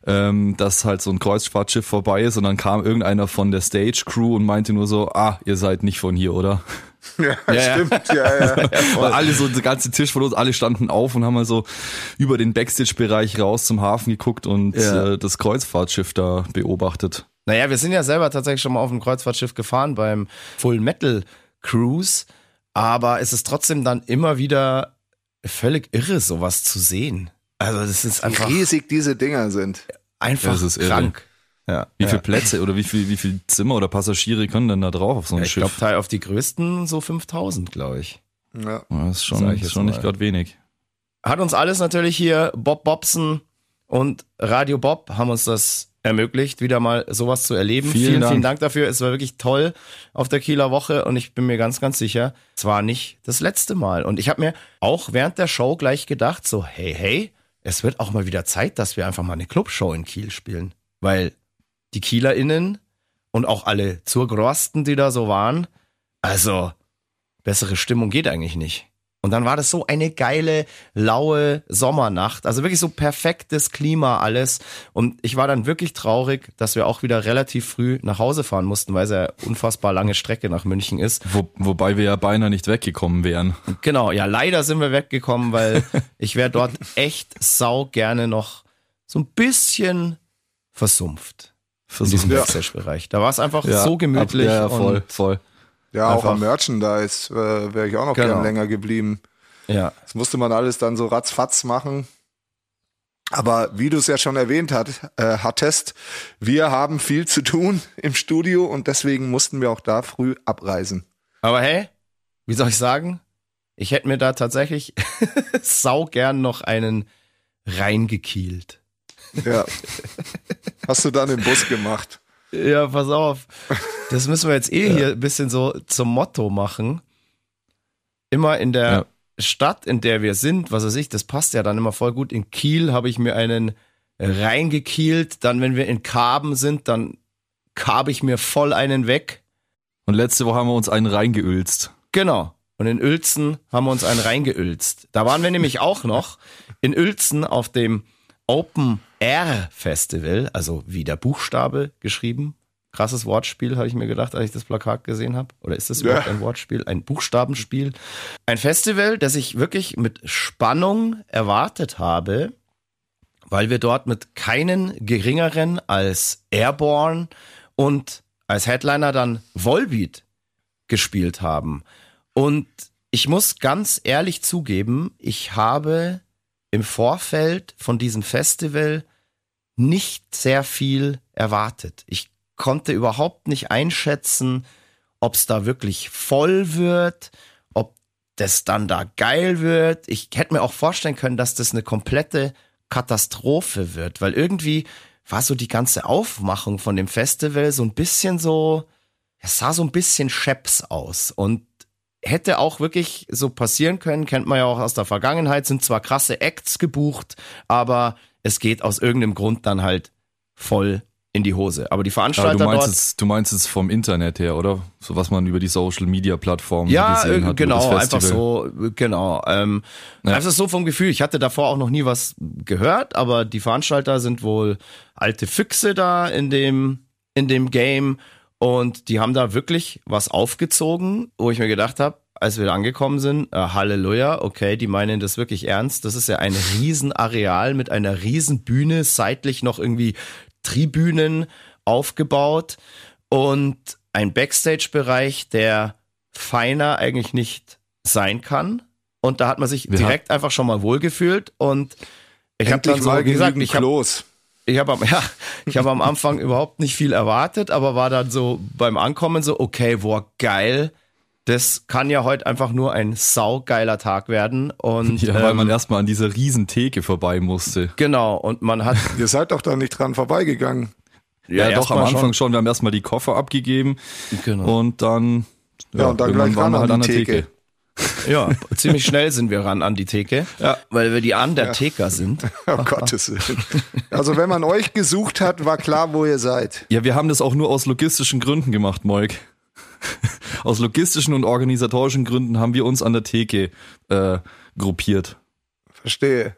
ähm, dass halt so ein Kreuzfahrtschiff vorbei ist und dann kam irgendeiner von der Stage Crew und meinte nur so, ah, ihr seid nicht von hier, oder? Ja, Ja, ja. stimmt. Ja, ja. Weil alle so, der ganze Tisch von uns, alle standen auf und haben mal so über den Backstage-Bereich raus zum Hafen geguckt und Ja. äh, das Kreuzfahrtschiff da beobachtet. Naja, wir sind ja selber tatsächlich schon mal auf einem Kreuzfahrtschiff gefahren beim Full Metal Cruise, aber es ist trotzdem dann immer wieder völlig irre, sowas zu sehen. Also das ist Wie einfach, riesig diese Dinger sind. einfach Das ist irre. krank. Ja, Wie ja. viele Plätze oder wie viel, wie viel Zimmer oder Passagiere können denn da drauf auf so ein Ich glaube, Schiff? Teil auf die größten so 5000, glaube ich. Ja. Ja, das ist schon, ich ist schon nicht gerade wenig. Hat uns alles natürlich hier, Bob Bobson und Radio Bob haben uns das ermöglicht, wieder mal sowas zu erleben. Vielen vielen, Dank. vielen Dank dafür. Es war wirklich toll auf der Kieler Woche und ich bin mir ganz, ganz sicher, es war nicht das letzte Mal. Und ich habe mir auch während der Show gleich gedacht, so, hey, hey, es wird auch mal wieder Zeit, dass wir einfach mal eine Clubshow in Kiel spielen. Weil die KielerInnen und auch alle Zurgrosten, die da so waren, also bessere Stimmung geht eigentlich nicht. Und dann war das so eine geile, laue Sommernacht. Also wirklich so perfektes Klima alles. Und ich war dann wirklich traurig, dass wir auch wieder relativ früh nach Hause fahren mussten, weil es ja unfassbar lange Strecke nach München ist. Wo, wobei wir ja beinahe nicht weggekommen wären. Genau, ja, leider sind wir weggekommen, weil ich wäre dort echt sau gerne noch so ein bisschen versumpft. In diesem wir. Backstage-Bereich. Da war es einfach Ja, so gemütlich. ab- Ja, ja, voll, voll. Ja, auch Einfach- am Merchandise äh, wäre ich auch noch Genau. gern länger geblieben. ja. Das musste man alles dann so ratzfatz machen. Aber wie du es ja schon erwähnt hat, äh, hattest, wir haben viel zu tun im Studio und deswegen mussten wir auch da früh abreisen. Aber hey, wie soll ich sagen? Ich hätte mir da tatsächlich sau gern noch einen reingekielt. Ja. Hast du dann im Bus gemacht? Ja, pass auf. Das müssen wir jetzt eh ja. hier ein bisschen so zum Motto machen. Immer in der ja. Stadt, in der wir sind, was weiß ich, das passt ja dann immer voll gut. In Kiel habe ich mir einen reingekielt. Dann, wenn wir in Karben sind, dann karbe ich mir voll einen weg. Und letzte Woche haben wir uns einen reingeülzt. Genau. Und in Uelzen haben wir uns einen reingeülzt. Da waren wir nämlich auch noch in Uelzen auf dem Open Air Festival, also wie der Buchstabe geschrieben. Krasses Wortspiel, habe ich mir gedacht, als ich das Plakat gesehen habe. Oder ist das überhaupt ja. ein Wortspiel? Ein Buchstabenspiel? Ein Festival, das ich wirklich mit Spannung erwartet habe, weil wir dort mit keinen geringeren als Airborne und als Headliner dann Volbeat gespielt haben. Und ich muss ganz ehrlich zugeben, ich habe im Vorfeld von diesem Festival nicht sehr viel erwartet. Ich konnte überhaupt nicht einschätzen, ob es da wirklich voll wird, ob das dann da geil wird. Ich hätte mir auch vorstellen können, dass das eine komplette Katastrophe wird, weil irgendwie war so die ganze Aufmachung von dem Festival so ein bisschen so, es sah so ein bisschen scheps aus und hätte auch wirklich so passieren können, kennt man ja auch aus der Vergangenheit, sind zwar krasse Acts gebucht, aber es geht aus irgendeinem Grund dann halt voll in die Hose. Aber die Veranstalter aber du meinst dort, jetzt, du meinst es vom Internet her, oder? So was man über die Social Media Plattformen ja, gesehen hat. genau, einfach so, genau. Ähm, ja. Einfach so vom Gefühl. Ich hatte davor auch noch nie was gehört, aber die Veranstalter sind wohl alte Füchse da in dem in dem Game und die haben da wirklich was aufgezogen, wo ich mir gedacht habe, als wir da angekommen sind, äh, Halleluja, okay, die meinen das wirklich ernst. Das ist ja ein Riesenareal mit einer Riesenbühne, seitlich noch irgendwie Tribünen aufgebaut und ein Backstage-Bereich, der feiner eigentlich nicht sein kann. Und da hat man sich wir direkt einfach schon mal wohlgefühlt und ich habe dann so gesagt, ich habe ich habe am, ja, ich hab am Anfang überhaupt nicht viel erwartet, aber war dann so beim Ankommen so, okay, boah, geil. Das kann ja heute einfach nur ein saugeiler Tag werden. Und, ja, weil ähm, man erstmal an dieser riesen Theke vorbei musste. Genau, und man hat. Ihr seid doch da nicht dran vorbeigegangen. Ja, ja doch, am Anfang schon. schon. Wir haben erstmal die Koffer abgegeben. Genau. Und dann, ja, ja und dann gleich waren wir halt an der Theke. Theke. Ja, ziemlich schnell sind wir ran an die Theke, ja. weil wir die Undertaker ja. sind. Oh Gottes Willen. Also wenn man euch gesucht hat, war klar, wo ihr seid. Ja, wir haben das auch nur aus logistischen Gründen gemacht, Moik. Aus logistischen und organisatorischen Gründen haben wir uns an der Theke äh, gruppiert. Verstehe.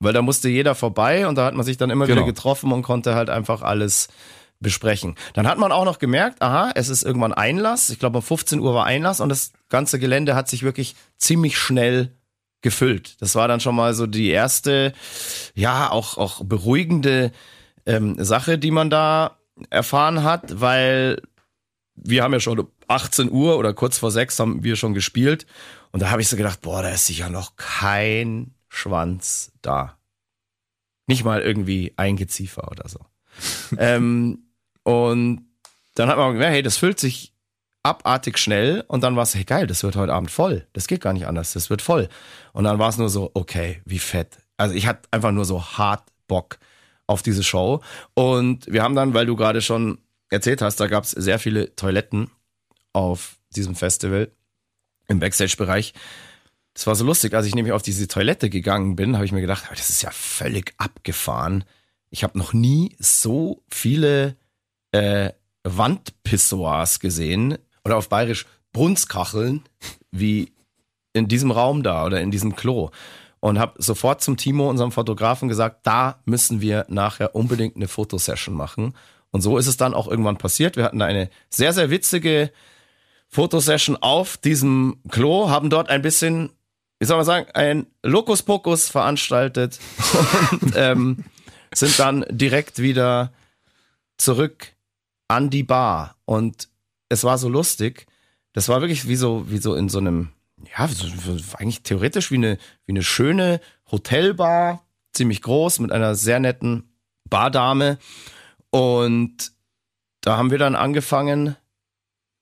Weil da musste jeder vorbei und da hat man sich dann immer genau. wieder getroffen und konnte halt einfach alles besprechen. Dann hat man auch noch gemerkt, aha, es ist irgendwann Einlass. Ich glaube, um 15 Uhr war Einlass und das ganze Gelände hat sich wirklich ziemlich schnell gefüllt. Das war dann schon mal so die erste, ja, auch, auch beruhigende ähm, Sache, die man da erfahren hat, weil wir haben ja schon 18 Uhr oder kurz vor sechs haben wir schon gespielt und da habe ich so gedacht, boah, da ist sicher noch kein Schwanz da. Nicht mal irgendwie ein Geziefer oder so. ähm, und dann hat man gemerkt, hey, das füllt sich abartig schnell und dann war es, hey geil, das wird heute Abend voll. Das geht gar nicht anders, das wird voll. Und dann war es nur so, okay, wie fett. Also ich hatte einfach nur so hart Bock auf diese Show. Und wir haben dann, weil du gerade schon erzählt hast, da gab es sehr viele Toiletten auf diesem Festival im Backstage-Bereich. Das war so lustig, als ich nämlich auf diese Toilette gegangen bin, habe ich mir gedacht, das ist ja völlig abgefahren. Ich habe noch nie so viele äh, Wandpissoirs gesehen oder auf Bayerisch Brunskacheln wie in diesem Raum da oder in diesem Klo und habe sofort zum Timo, unserem Fotografen, gesagt, da müssen wir nachher unbedingt eine Fotosession machen. Und so ist es dann auch irgendwann passiert. Wir hatten eine sehr, sehr witzige Fotosession auf diesem Klo, haben dort ein bisschen, wie soll man sagen, ein Lokuspokus veranstaltet und ähm, sind dann direkt wieder zurück an die Bar und es war so lustig. Das war wirklich wie so, wie so in so einem, ja, so, eigentlich theoretisch wie eine, wie eine schöne Hotelbar ziemlich groß mit einer sehr netten Bardame. Und da haben wir dann angefangen,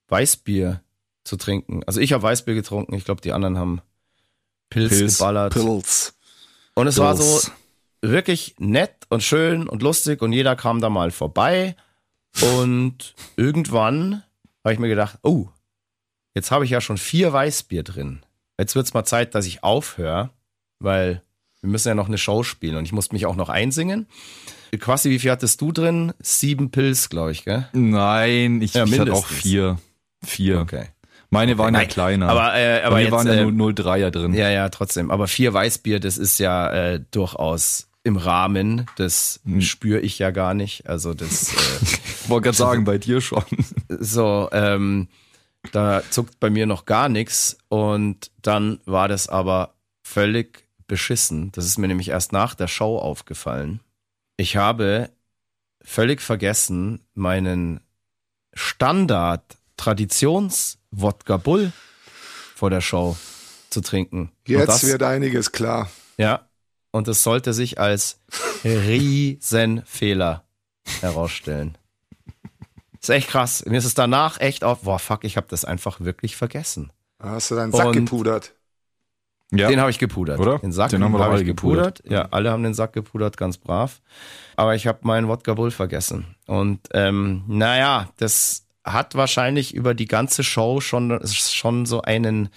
Weißbier zu trinken. Also ich habe Weißbier getrunken, ich glaube, die anderen haben Pilz, Pilz, geballert. Pilz. Und es war so Pilz. wirklich nett und schön und lustig und jeder kam da mal vorbei. Und irgendwann habe ich mir gedacht, oh, jetzt habe ich ja schon vier Weißbier drin. Jetzt wird's mal Zeit, dass ich aufhöre, weil wir müssen ja noch eine Show spielen und ich musste mich auch noch einsingen. Quasi, wie viel hattest du drin? Sieben Pilz, glaube ich, gell? Nein, ich, Ja, ich hatte auch vier. Vier. Okay. Meine waren ja Nein, kleiner. Aber, äh, aber Bei mir jetzt, waren ja äh, nur 0,3er drin. Ja, ja, trotzdem. Aber vier Weißbier, das ist ja äh, durchaus im Rahmen. Das Hm. spüre ich ja gar nicht. Also das äh, Ich wollte gerade sagen, bei dir schon. so, ähm, da zuckt bei mir noch gar nichts. Und dann war das aber völlig beschissen. Das ist mir nämlich erst nach der Show aufgefallen. Ich habe völlig vergessen, meinen Standard Traditions Wodka Bull vor der Show zu trinken. Jetzt das- wird einiges klar. ja, und es sollte sich als Riesenfehler herausstellen. Ist echt krass. Mir ist es danach echt auf, boah, fuck, ich habe das einfach wirklich vergessen. Hast du deinen Sack Und- gepudert. Ja. Den habe ich gepudert. Oder? Den Sack Den haben wir hab alle ich gepudert. Ja, alle haben den Sack gepudert, ganz brav. Aber ich habe meinen Wodka Bull vergessen. Und ähm, naja, das hat wahrscheinlich über die ganze Show schon, schon so einen,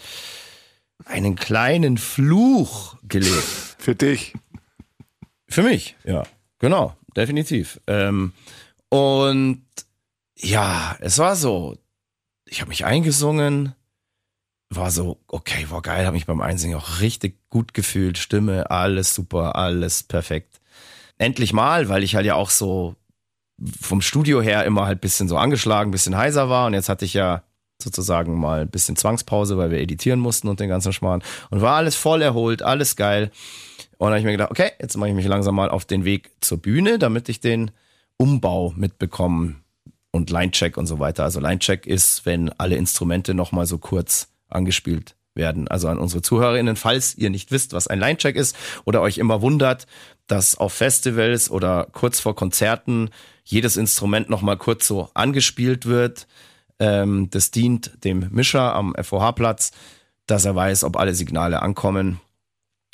einen kleinen Fluch gelegt. Für dich. Für mich, ja. Genau, definitiv. Ähm, und ja, es war so, ich habe mich eingesungen, war so, okay, war geil, habe mich beim Einsingen auch richtig gut gefühlt, Stimme, alles super, alles perfekt. Endlich mal, weil ich halt ja auch so vom Studio her immer halt bisschen so angeschlagen, bisschen heiser war und jetzt hatte ich ja sozusagen mal ein bisschen Zwangspause, weil wir editieren mussten und den ganzen Schmarrn und war alles voll erholt, alles geil. Und dann habe ich mir gedacht, okay, jetzt mache ich mich langsam mal auf den Weg zur Bühne, damit ich den Umbau mitbekomme und Linecheck und so weiter. Also Linecheck ist, wenn alle Instrumente nochmal so kurz angespielt werden. Also an unsere ZuhörerInnen, falls ihr nicht wisst, was ein Linecheck ist oder euch immer wundert, dass auf Festivals oder kurz vor Konzerten jedes Instrument nochmal kurz so angespielt wird. Ähm, das dient dem Mischer am FOH-Platz, dass er weiß, ob alle Signale ankommen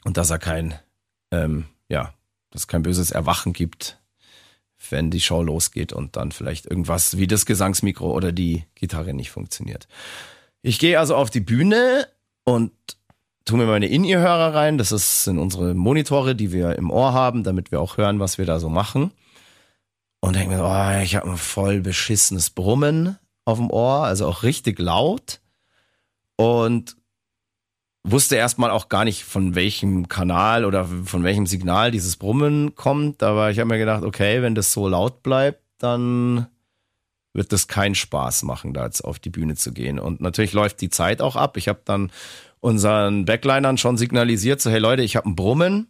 und dass er kein, ähm, ja, dass kein böses Erwachen gibt, wenn die Show losgeht und dann vielleicht irgendwas wie das Gesangsmikro oder die Gitarre nicht funktioniert. Ich gehe also auf die Bühne und tue mir meine In-Ear-Hörer rein. Das ist, sind unsere Monitore, die wir im Ohr haben, damit wir auch hören, was wir da so machen. Und denke mir, oh, ich habe ein voll beschissenes Brummen auf dem Ohr, also auch richtig laut. Und wusste erstmal auch gar nicht, von welchem Kanal oder von welchem Signal dieses Brummen kommt. Aber ich habe mir gedacht, okay, wenn das so laut bleibt, dann wird das keinen Spaß machen, da jetzt auf die Bühne zu gehen. Und natürlich läuft die Zeit auch ab. Ich habe dann unseren Backlinern schon signalisiert, so hey Leute, ich habe ein Brummen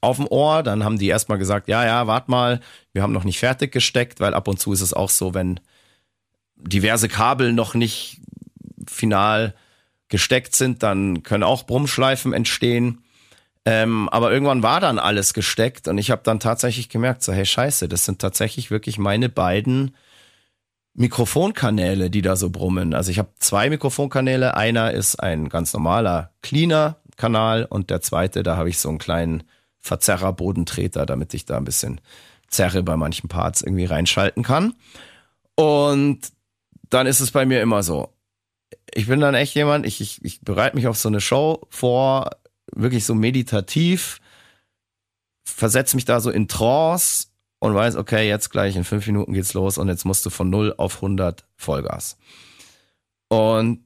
auf dem Ohr. Dann haben die erstmal gesagt, ja, ja, wart mal, wir haben noch nicht fertig gesteckt, weil ab und zu ist es auch so, wenn diverse Kabel noch nicht final gesteckt sind, dann können auch Brummschleifen entstehen. Ähm, aber irgendwann war dann alles gesteckt und ich habe dann tatsächlich gemerkt, so hey Scheiße, das sind tatsächlich wirklich meine beiden Mikrofonkanäle, die da so brummen. Also ich habe zwei Mikrofonkanäle. Einer ist ein ganz normaler Cleaner-Kanal und der zweite, da habe ich so einen kleinen Verzerrer-Bodentreter, damit ich da ein bisschen Zerre bei manchen Parts irgendwie reinschalten kann. Und dann ist es bei mir immer so. Ich bin dann echt jemand, ich, ich, ich bereite mich auf so eine Show vor, wirklich so meditativ, versetze mich da so in Trance und weiß, okay, jetzt gleich in fünf Minuten geht's los und jetzt musst du von 0 auf 100 Vollgas. Und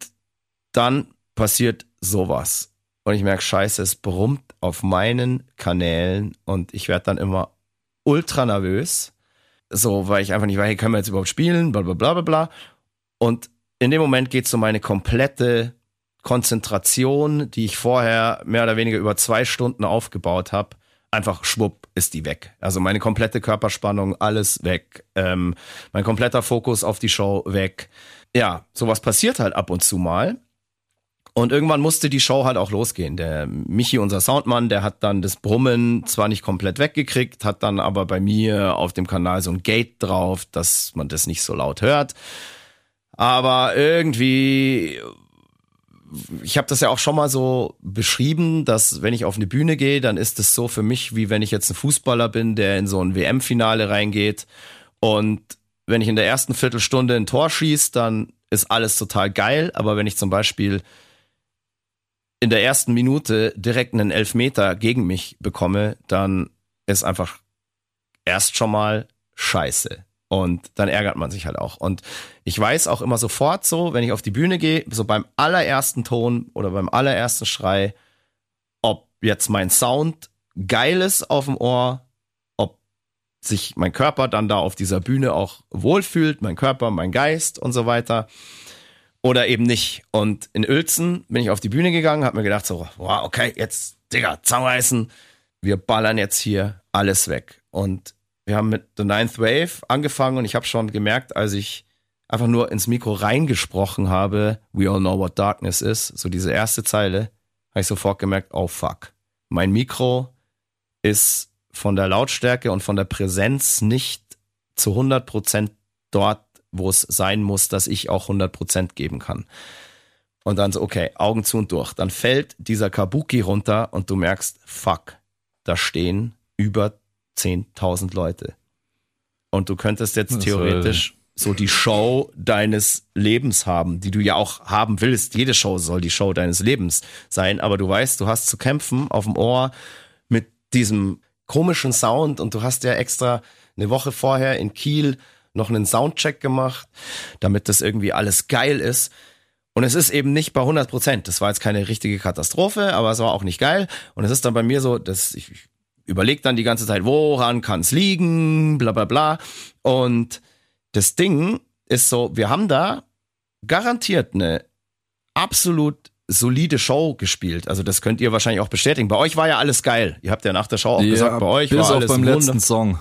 dann passiert sowas. Und ich merke, scheiße, es brummt auf meinen Kanälen und ich werde dann immer ultra nervös. So, weil ich einfach nicht weiß, hey, können wir jetzt überhaupt spielen, bla bla bla bla bla. Und in dem Moment geht so meine komplette Konzentration, die ich vorher mehr oder weniger über zwei Stunden aufgebaut habe, einfach schwupp ist die weg. Also meine komplette Körperspannung, alles weg. Ähm, mein kompletter Fokus auf die Show weg. Ja, sowas passiert halt ab und zu mal. Und irgendwann musste die Show halt auch losgehen. Der Michi, unser Soundmann, der hat dann das Brummen zwar nicht komplett weggekriegt, hat dann aber bei mir auf dem Kanal so ein Gate drauf, dass man das nicht so laut hört. Aber irgendwie, ich habe das ja auch schon mal so beschrieben, dass wenn ich auf eine Bühne gehe, dann ist es so für mich, wie wenn ich jetzt ein Fußballer bin, der in so ein WM-Finale reingeht. Und wenn ich in der ersten Viertelstunde ein Tor schieße, dann ist alles total geil. Aber wenn ich zum Beispiel in der ersten Minute direkt einen Elfmeter gegen mich bekomme, dann ist einfach erst schon mal scheiße. Und dann ärgert man sich halt auch. Und ich weiß auch immer sofort so, wenn ich auf die Bühne gehe, so beim allerersten Ton oder beim allerersten Schrei, ob jetzt mein Sound geil ist auf dem Ohr, ob sich mein Körper dann da auf dieser Bühne auch wohlfühlt, mein Körper, mein Geist und so weiter oder eben nicht. Und in Uelzen bin ich auf die Bühne gegangen, habe mir gedacht so, wow, okay, jetzt, Digga, zusammenreißen. Wir ballern jetzt hier alles weg. Und wir haben mit The Ninth Wave angefangen und ich habe schon gemerkt, als ich einfach nur ins Mikro reingesprochen habe, We all know what darkness is, so diese erste Zeile, habe ich sofort gemerkt, oh fuck. Mein Mikro ist von der Lautstärke und von der Präsenz nicht zu 100 Prozent dort, wo es sein muss, dass ich auch 100% geben kann. Und dann so, okay, Augen zu und durch. Dann fällt dieser Kabuki runter und du merkst, fuck, da stehen über 10.000 Leute. Und du könntest jetzt das theoretisch so die Show deines Lebens haben, die du ja auch haben willst. Jede Show soll die Show deines Lebens sein, aber du weißt, du hast zu kämpfen auf dem Ohr mit diesem komischen Sound und du hast ja extra eine Woche vorher in Kiel noch einen Soundcheck gemacht, damit das irgendwie alles geil ist. Und es ist eben nicht bei 100 Prozent. Das war jetzt keine richtige Katastrophe, aber es war auch nicht geil. Und es ist dann bei mir so, dass ich überlege dann die ganze Zeit, woran kann es liegen, bla bla bla. Und das Ding ist so, wir haben da garantiert eine absolut solide Show gespielt. Also das könnt ihr wahrscheinlich auch bestätigen. Bei euch war ja alles geil. Ihr habt ja nach der Show auch ja, gesagt, bei euch war alles beim letzten Song.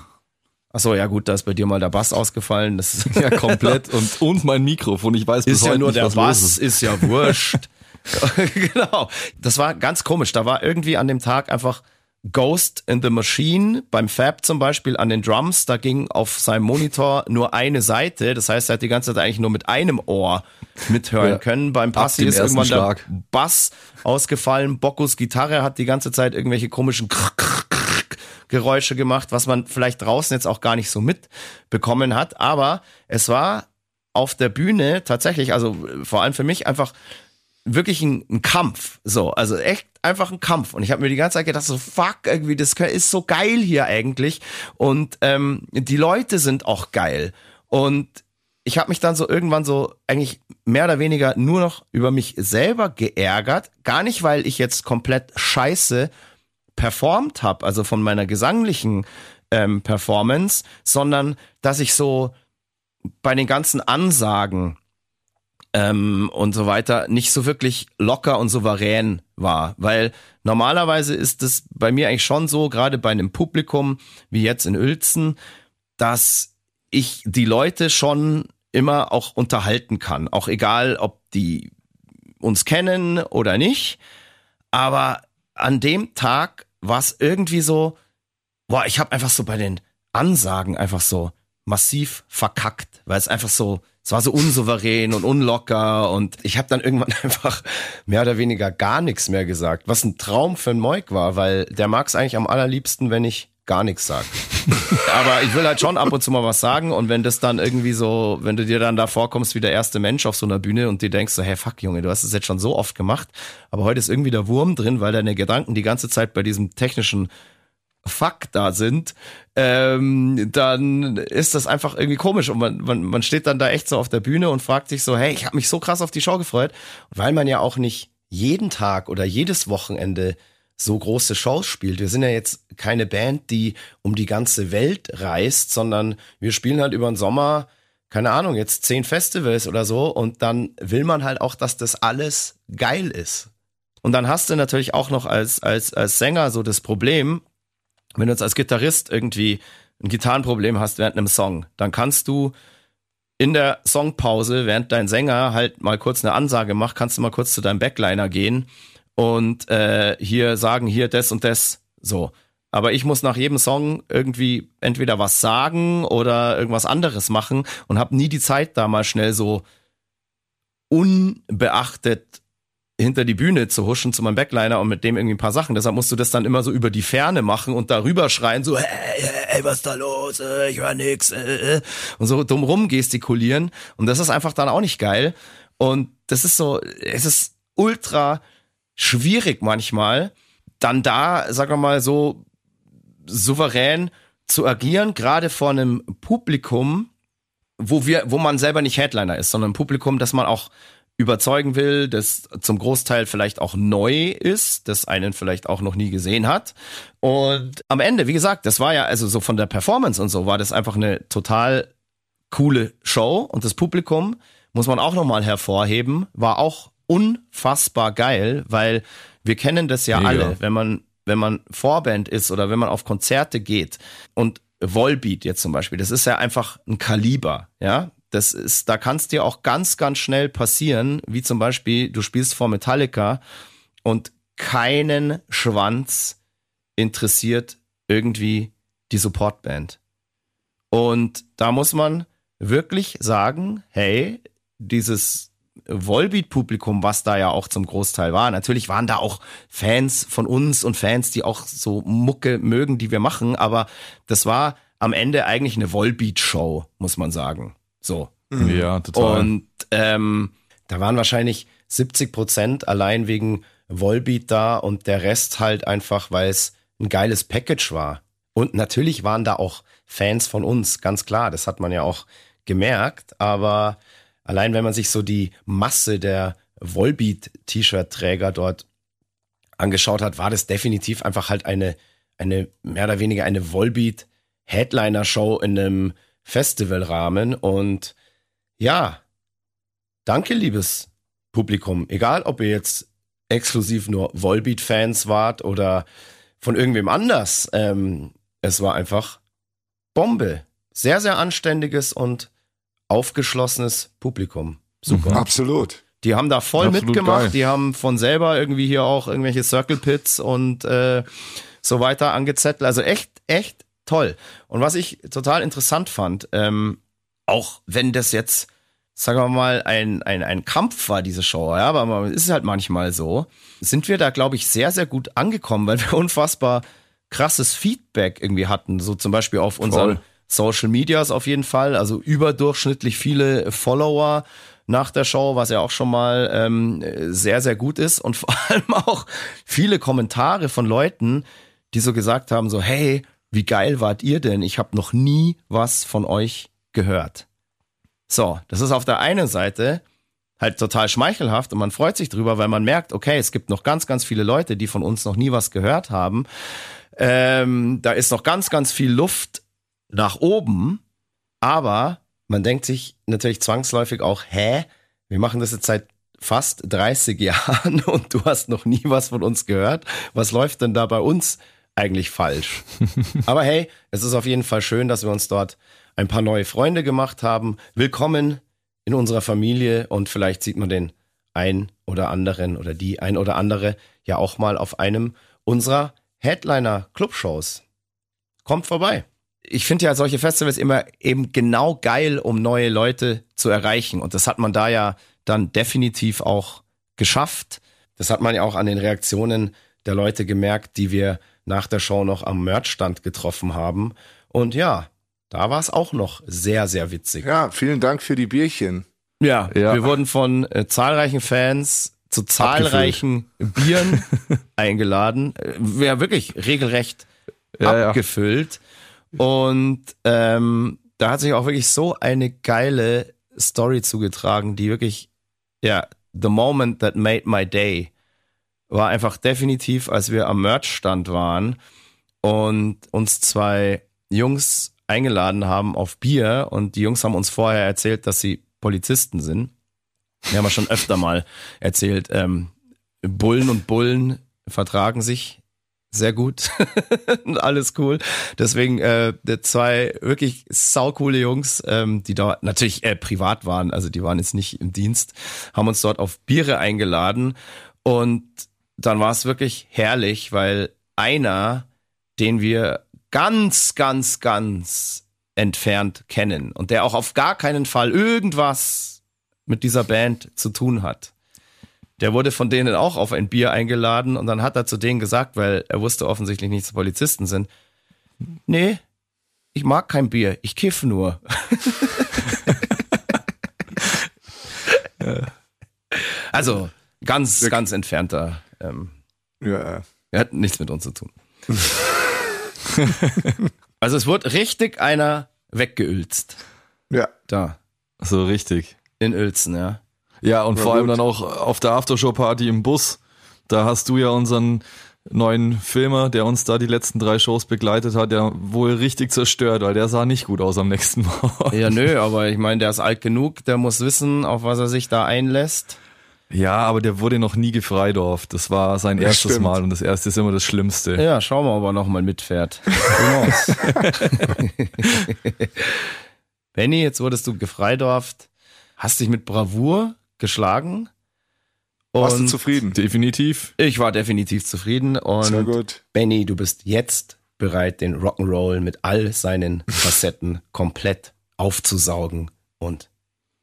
Achso, ja gut, da ist bei dir mal der Bass ausgefallen. Das ist ja komplett und, und mein Mikrofon. Ich weiß bis ist ja nur nicht, der Bass, ist. ist ja wurscht. genau. Das war ganz komisch. Da war irgendwie an dem Tag einfach Ghost in the Machine beim Fab zum Beispiel an den Drums. Da ging auf seinem Monitor nur eine Seite. Das heißt, er hat die ganze Zeit eigentlich nur mit einem Ohr mithören ja. können. Beim Passi ist irgendwann Schlag. der Bass ausgefallen. Bockus Gitarre hat die ganze Zeit irgendwelche komischen Krr, Krr, Geräusche gemacht, was man vielleicht draußen jetzt auch gar nicht so mitbekommen hat. Aber es war auf der Bühne tatsächlich, also vor allem für mich einfach wirklich ein, ein Kampf. So, also echt einfach ein Kampf. Und ich habe mir die ganze Zeit gedacht, so fuck, irgendwie, das ist so geil hier eigentlich. Und ähm, die Leute sind auch geil. Und ich habe mich dann so irgendwann so eigentlich mehr oder weniger nur noch über mich selber geärgert. Gar nicht, weil ich jetzt komplett scheiße performt habe, also von meiner gesanglichen ähm, Performance, sondern dass ich so bei den ganzen Ansagen ähm, und so weiter nicht so wirklich locker und souverän war, weil normalerweise ist es bei mir eigentlich schon so, gerade bei einem Publikum wie jetzt in Uelzen, dass ich die Leute schon immer auch unterhalten kann, auch egal, ob die uns kennen oder nicht. Aber an dem Tag war es irgendwie so, boah, ich habe einfach so bei den Ansagen einfach so massiv verkackt, weil es einfach so, es war so unsouverän und unlocker und ich habe dann irgendwann einfach mehr oder weniger gar nichts mehr gesagt, was ein Traum für einen Moik war, weil der mag es eigentlich am allerliebsten, wenn ich gar nichts sage. Aber ich will halt schon ab und zu mal was sagen und wenn das dann irgendwie so, wenn du dir dann da vorkommst wie der erste Mensch auf so einer Bühne und dir denkst so, hey fuck Junge, du hast es jetzt schon so oft gemacht, aber heute ist irgendwie der Wurm drin, weil deine Gedanken die ganze Zeit bei diesem technischen Fuck da sind, ähm, dann ist das einfach irgendwie komisch und man, man, man steht dann da echt so auf der Bühne und fragt sich so, hey, ich habe mich so krass auf die Show gefreut, weil man ja auch nicht jeden Tag oder jedes Wochenende so große Shows spielt. Wir sind ja jetzt keine Band, die um die ganze Welt reist, sondern wir spielen halt über den Sommer, keine Ahnung, jetzt zehn Festivals oder so und dann will man halt auch, dass das alles geil ist. Und dann hast du natürlich auch noch als, als, als Sänger so das Problem, wenn du jetzt als Gitarrist irgendwie ein Gitarrenproblem hast während einem Song, dann kannst du in der Songpause, während dein Sänger halt mal kurz eine Ansage macht, kannst du mal kurz zu deinem Backliner gehen und äh, hier sagen, hier das und das. So. Aber ich muss nach jedem Song irgendwie entweder was sagen oder irgendwas anderes machen und habe nie die Zeit, da mal schnell so unbeachtet hinter die Bühne zu huschen zu meinem Backliner und mit dem irgendwie ein paar Sachen. Deshalb musst du das dann immer so über die Ferne machen und darüber schreien, so, hey, hey, was ist da los? Äh, ich höre nix. Äh, äh. Und so dumm rum gestikulieren. Und das ist einfach dann auch nicht geil. Und das ist so, es ist ultra schwierig manchmal, dann da, sagen wir mal, so souverän zu agieren, gerade vor einem Publikum, wo wir, wo man selber nicht Headliner ist, sondern ein Publikum, das man auch überzeugen will, das zum Großteil vielleicht auch neu ist, das einen vielleicht auch noch nie gesehen hat. Und am Ende, wie gesagt, das war ja also so von der Performance und so war das einfach eine total coole Show und das Publikum muss man auch nochmal hervorheben, war auch unfassbar geil, weil wir kennen das ja Mega. alle, wenn man wenn man Vorband ist oder wenn man auf Konzerte geht und Volbeat jetzt zum Beispiel, das ist ja einfach ein Kaliber, ja. Das ist, da kann es dir auch ganz, ganz schnell passieren, wie zum Beispiel, du spielst vor Metallica und keinen Schwanz interessiert irgendwie die Supportband. Und da muss man wirklich sagen, hey, dieses Volbeat-Publikum, was da ja auch zum Großteil war, natürlich waren da auch Fans von uns und Fans, die auch so Mucke mögen, die wir machen, aber das war am Ende eigentlich eine Volbeat-Show, muss man sagen. So. Mhm. Ja, total. Und ähm, da waren wahrscheinlich 70 Prozent allein wegen Volbeat da und der Rest halt einfach, weil es ein geiles Package war. Und natürlich waren da auch Fans von uns, ganz klar. Das hat man ja auch gemerkt. Aber allein wenn man sich so die Masse der Volbeat-T-Shirt-Träger dort angeschaut hat, war das definitiv einfach halt eine, eine mehr oder weniger eine Volbeat-Headliner-Show in einem Festivalrahmen. Und ja, danke, liebes Publikum. Egal, ob ihr jetzt exklusiv nur Volbeat-Fans wart oder von irgendwem anders. Ähm, es war einfach Bombe. Sehr, sehr anständiges und aufgeschlossenes Publikum. Super. Absolut. Die haben da voll Absolut mitgemacht. Geil. Die haben von selber irgendwie hier auch irgendwelche Circle Pits und äh, so weiter angezettelt. Also echt, echt toll. Und was ich total interessant fand, ähm, auch wenn das jetzt, sagen wir mal, ein, ein, ein Kampf war, diese Show, ja, aber es ist halt manchmal so, sind wir da, glaube ich, sehr, sehr gut angekommen, weil wir unfassbar krasses Feedback irgendwie hatten. So zum Beispiel auf unseren Voll. Social Medias auf jeden Fall, also überdurchschnittlich viele Follower nach der Show, was ja auch schon mal ähm, sehr, sehr gut ist. Und vor allem auch viele Kommentare von Leuten, die so gesagt haben, so, hey, wie geil wart ihr denn? Ich habe noch nie was von euch gehört. So, das ist auf der einen Seite halt total schmeichelhaft und man freut sich drüber, weil man merkt, okay, es gibt noch ganz, ganz viele Leute, die von uns noch nie was gehört haben. Ähm, da ist noch ganz, ganz viel Luft nach oben, aber man denkt sich natürlich zwangsläufig auch, hä, wir machen das jetzt seit fast 30 Jahren und du hast noch nie was von uns gehört. Was läuft denn da bei uns eigentlich falsch. Aber hey, es ist auf jeden Fall schön, dass wir uns dort ein paar neue Freunde gemacht haben. Willkommen in unserer Familie und vielleicht sieht man den ein oder anderen oder die ein oder andere ja auch mal auf einem unserer Headliner Clubshows. Kommt vorbei. Ich finde ja solche Festivals immer eben genau geil, um neue Leute zu erreichen. Und das hat man da ja dann definitiv auch geschafft. Das hat man ja auch an den Reaktionen der Leute gemerkt, die wir nach der Show noch am Merchstand getroffen haben. Und ja, da war es auch noch sehr, sehr witzig. Ja, vielen Dank für die Bierchen. Ja, ja. wir wurden von äh, zahlreichen Fans zu zahlreichen abgefüllt. Bieren eingeladen. Äh, ja, wirklich regelrecht ja, abgefüllt. Ja. Und ähm, da hat sich auch wirklich so eine geile Story zugetragen, die wirklich, ja, the moment that made my day war einfach definitiv, als wir am Merchstand waren und uns zwei Jungs eingeladen haben auf Bier und die Jungs haben uns vorher erzählt, dass sie Polizisten sind. Wir haben ja schon öfter mal erzählt, ähm, Bullen und Bullen vertragen sich sehr gut und alles cool. Deswegen äh, zwei wirklich saukoole Jungs, ähm, die da natürlich äh, privat waren, also die waren jetzt nicht im Dienst, haben uns dort auf Biere eingeladen und dann war es wirklich herrlich, weil einer, den wir ganz, ganz, ganz entfernt kennen und der auch auf gar keinen Fall irgendwas mit dieser Band zu tun hat, der wurde von denen auch auf ein Bier eingeladen und dann hat er zu denen gesagt, weil er wusste offensichtlich nicht, dass Polizisten sind. Nee, ich mag kein Bier, ich kiff nur. also ganz, ganz entfernter. Ähm, Ja. er hat nichts mit uns zu tun. also es wurde richtig einer weggeülzt. Ja. Da, So richtig. in Uelzen, ja. Ja, und Na vor allem gut. dann auch auf der Aftershow-Party im Bus. Da hast du ja unseren neuen Filmer, der uns da die letzten drei Shows begleitet hat, ja wohl richtig zerstört, weil der sah nicht gut aus am nächsten Morgen. Ja, nö, aber ich meine, der ist alt genug, der muss wissen, auf was er sich da einlässt. Ja, aber der wurde noch nie gefreidorft. Das war sein Das erstes stimmt. Mal und das erste ist immer das Schlimmste. Ja, schauen wir, ob er nochmal mitfährt. Benny, jetzt wurdest du gefreidorft, hast dich mit Bravour geschlagen. Warst du zufrieden? Definitiv. ich war definitiv zufrieden. Sehr Und gut. Benny, du bist jetzt bereit, den Rock'n'Roll mit all seinen Facetten komplett aufzusaugen und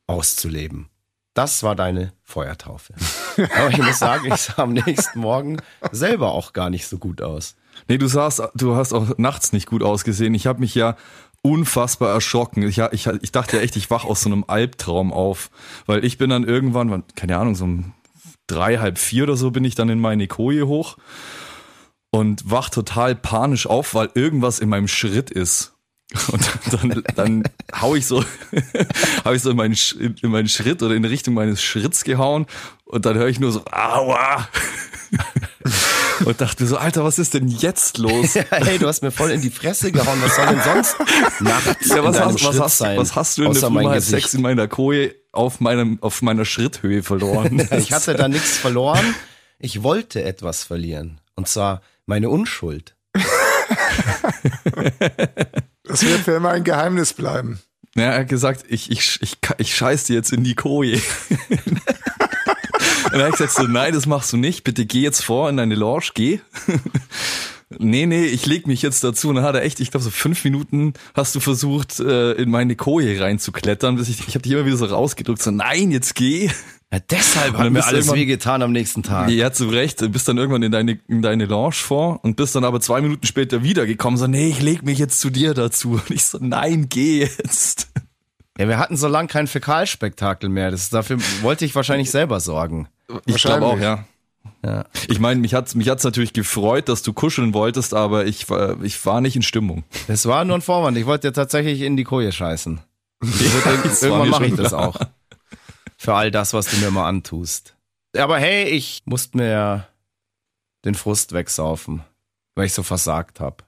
auszuleben. Das war deine Feuertaufe. Aber ich muss sagen, ich sah am nächsten Morgen selber auch gar nicht so gut aus. Nee, du sahst, du hast auch nachts nicht gut ausgesehen. Ich habe mich ja unfassbar erschrocken. Ich, ich, ich dachte ja echt, ich wach aus so einem Albtraum auf. Weil ich bin dann irgendwann, wann- keine Ahnung, so um drei, halb vier oder so bin ich dann in meine Koje hoch und wach total panisch auf, weil irgendwas in meinem Schritt ist. Und dann, dann hau ich so, hau ich so in meinen, in meinen Schritt oder in Richtung meines Schritts gehauen und dann höre ich nur so, aua! Und dachte mir so, Alter, was ist denn jetzt los? hey, du hast mir voll in die Fresse gehauen. Was soll denn sonst nachts Ja, was hast, was, hast, sein? was hast du in der Früh halb sechs in meiner Koje auf, meinem, auf meiner Schritthöhe verloren? Ich hatte da nichts verloren. Ich wollte etwas verlieren. Und zwar meine Unschuld. Das wird für immer ein Geheimnis bleiben. Ja, er hat gesagt, ich, ich, ich, ich scheiß dir jetzt in die Koje. Und habe ich gesagt, so, nein, das machst du nicht. Bitte geh jetzt vor in deine Lounge, geh. Nee, nee, ich leg mich jetzt dazu. Und dann hat er echt, ich glaube, so fünf Minuten hast du versucht, äh, in meine Koje reinzuklettern. Bis ich ich habe dich immer wieder so rausgedrückt, so, nein, jetzt geh. Ja, deshalb hat mir alles wehgetan am nächsten Tag. Ja, zu Recht. Du bist dann irgendwann in deine, in deine Lounge vor und bist dann aber zwei Minuten später wiedergekommen. So, nee, ich leg mich jetzt zu dir dazu. Und ich so, nein, geh jetzt. Ja, wir hatten so lange kein Fäkalspektakel mehr. Das, dafür wollte ich wahrscheinlich selber sorgen. Ich glaube auch, ja. Ja. Ich meine, mich hat's mich hat's natürlich gefreut, dass du kuscheln wolltest, aber ich war, ich war nicht in Stimmung. Das war nur ein Vorwand. Ich wollte dir tatsächlich in die Koje scheißen. War Irgendwann mache ich das klar. auch. Für all das, was du mir mal antust. Aber hey, ich musste mir den Frust wegsaufen, weil ich so versagt habe.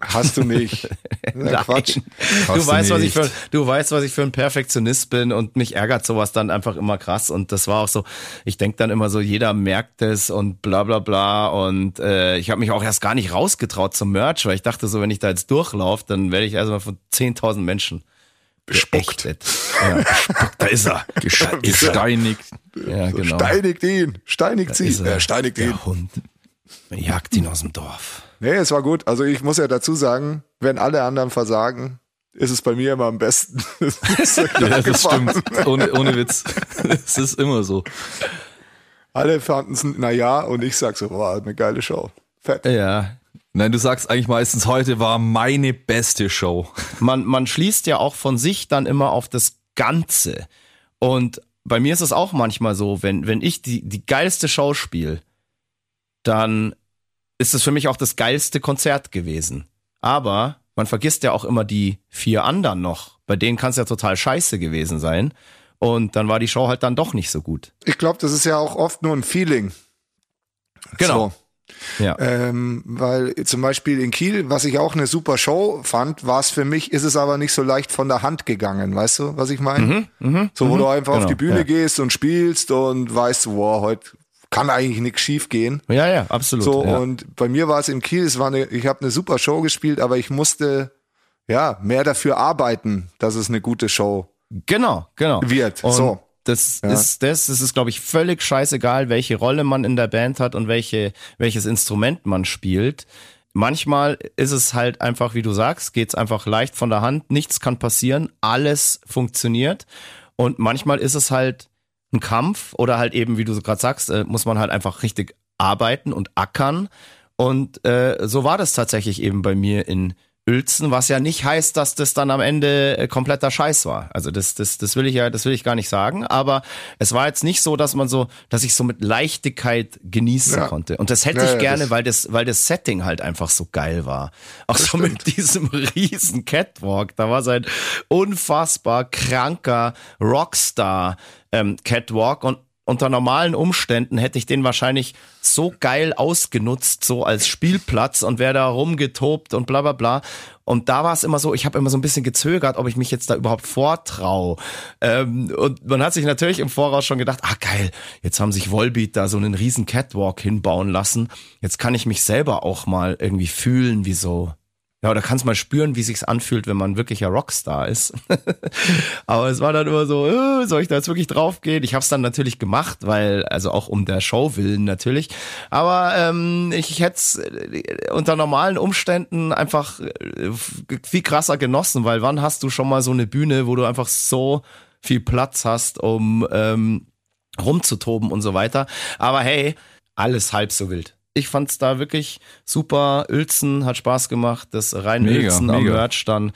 Hast du nicht. Ja, Quatsch. Du Hast du weißt, was ich für, du weißt, was ich für ein Perfektionist bin und mich ärgert sowas dann einfach immer krass. Und das war auch so, ich denk dann immer so, jeder merkt es und bla bla bla. Und äh, ich habe mich auch erst gar nicht rausgetraut zum Merch, weil ich dachte so, wenn ich da jetzt durchlaufe, dann werde ich erstmal von 10.000 Menschen Bespuckt. Ja, bespuckt, da ist er. Geste- Gesteinigt. Ja, genau. Steinigt ihn. Steinigt sie. er. Äh, steinigt ihn. Der Hund. Man jagt ihn aus dem Dorf. Nee, es war gut. Also ich muss ja dazu sagen, wenn alle anderen versagen, ist es bei mir immer am besten. Das Ja, das stimmt. Ohne, ohne Witz. Es ist immer so. Alle fanden es, na ja, und ich sag so, wow, eine geile Show. Fett. Ja. Nein, du sagst eigentlich meistens, heute war meine beste Show. Man, man schließt ja auch von sich dann immer auf das Ganze. Und bei mir ist es auch manchmal so, wenn, wenn ich die, die geilste Show spiele, dann ist es für mich auch das geilste Konzert gewesen. Aber man vergisst ja auch immer die vier anderen noch. Bei denen kann es ja total scheiße gewesen sein. Und dann war die Show halt dann doch nicht so gut. Ich glaube, das ist ja auch oft nur ein Feeling. So. Ja. Ähm, weil zum Beispiel in Kiel, was ich auch eine super Show fand, war es für mich, ist es aber nicht so leicht von der Hand gegangen, weißt du, was ich meine? so, wo du einfach auf genau, die Bühne ja. gehst und spielst und weißt, wow, heute kann eigentlich nichts schief gehen. Ja, ja, absolut. So, ja. und bei mir war es in Kiel, es war eine, ich habe eine super Show gespielt, aber ich musste ja mehr dafür arbeiten, dass es eine gute Show Genau, genau. wird. Und so. Das ist das, das ist, glaube ich, völlig scheißegal, welche Rolle man in der Band hat und welche, welches Instrument man spielt. Manchmal ist es halt einfach, wie du sagst, geht's einfach leicht von der Hand, nichts kann passieren, alles funktioniert. Und manchmal ist es halt ein Kampf oder halt eben, wie du gerade sagst, äh, muss man halt einfach richtig arbeiten und ackern. Und äh, so war das tatsächlich eben bei mir in Uelzen, was ja nicht heißt, dass das dann am Ende äh, kompletter Scheiß war. Also das, das, das will ich ja, das will ich gar nicht sagen. Aber es war jetzt nicht so, dass man so, dass ich so mit Leichtigkeit genießen Ja. konnte. Und das hätte Ja, ich ja, gerne, das- weil das, weil das Setting halt einfach so geil war. Auch so mit diesem riesen Catwalk. Da war sein unfassbar kranker Rockstar ähm, Catwalk und unter normalen Umständen hätte ich den wahrscheinlich so geil ausgenutzt, so als Spielplatz und wäre da rumgetobt und bla bla bla. Und da war es immer so, ich habe immer so ein bisschen gezögert, ob ich mich jetzt da überhaupt vortrau. Ähm, und man hat sich natürlich im Voraus schon gedacht, ah geil, jetzt haben sich Volbeat da so einen riesen Catwalk hinbauen lassen. Jetzt kann ich mich selber auch mal irgendwie fühlen, wie so ja, oder kannst mal spüren, wie sich's anfühlt, wenn man wirklicher Rockstar ist. Aber es war dann immer so, äh, soll ich da jetzt wirklich draufgehen? Ich habe es dann natürlich gemacht, weil, also auch um der Show willen natürlich. Aber ähm, ich, ich hätte es unter normalen Umständen einfach äh, viel krasser genossen, weil wann hast du schon mal so eine Bühne, wo du einfach so viel Platz hast, um ähm, rumzutoben und so weiter. Aber hey, alles halb so wild. Ich fand's da wirklich super. Uelzen hat Spaß gemacht. Das rein Mega, Uelzen am. Merch dann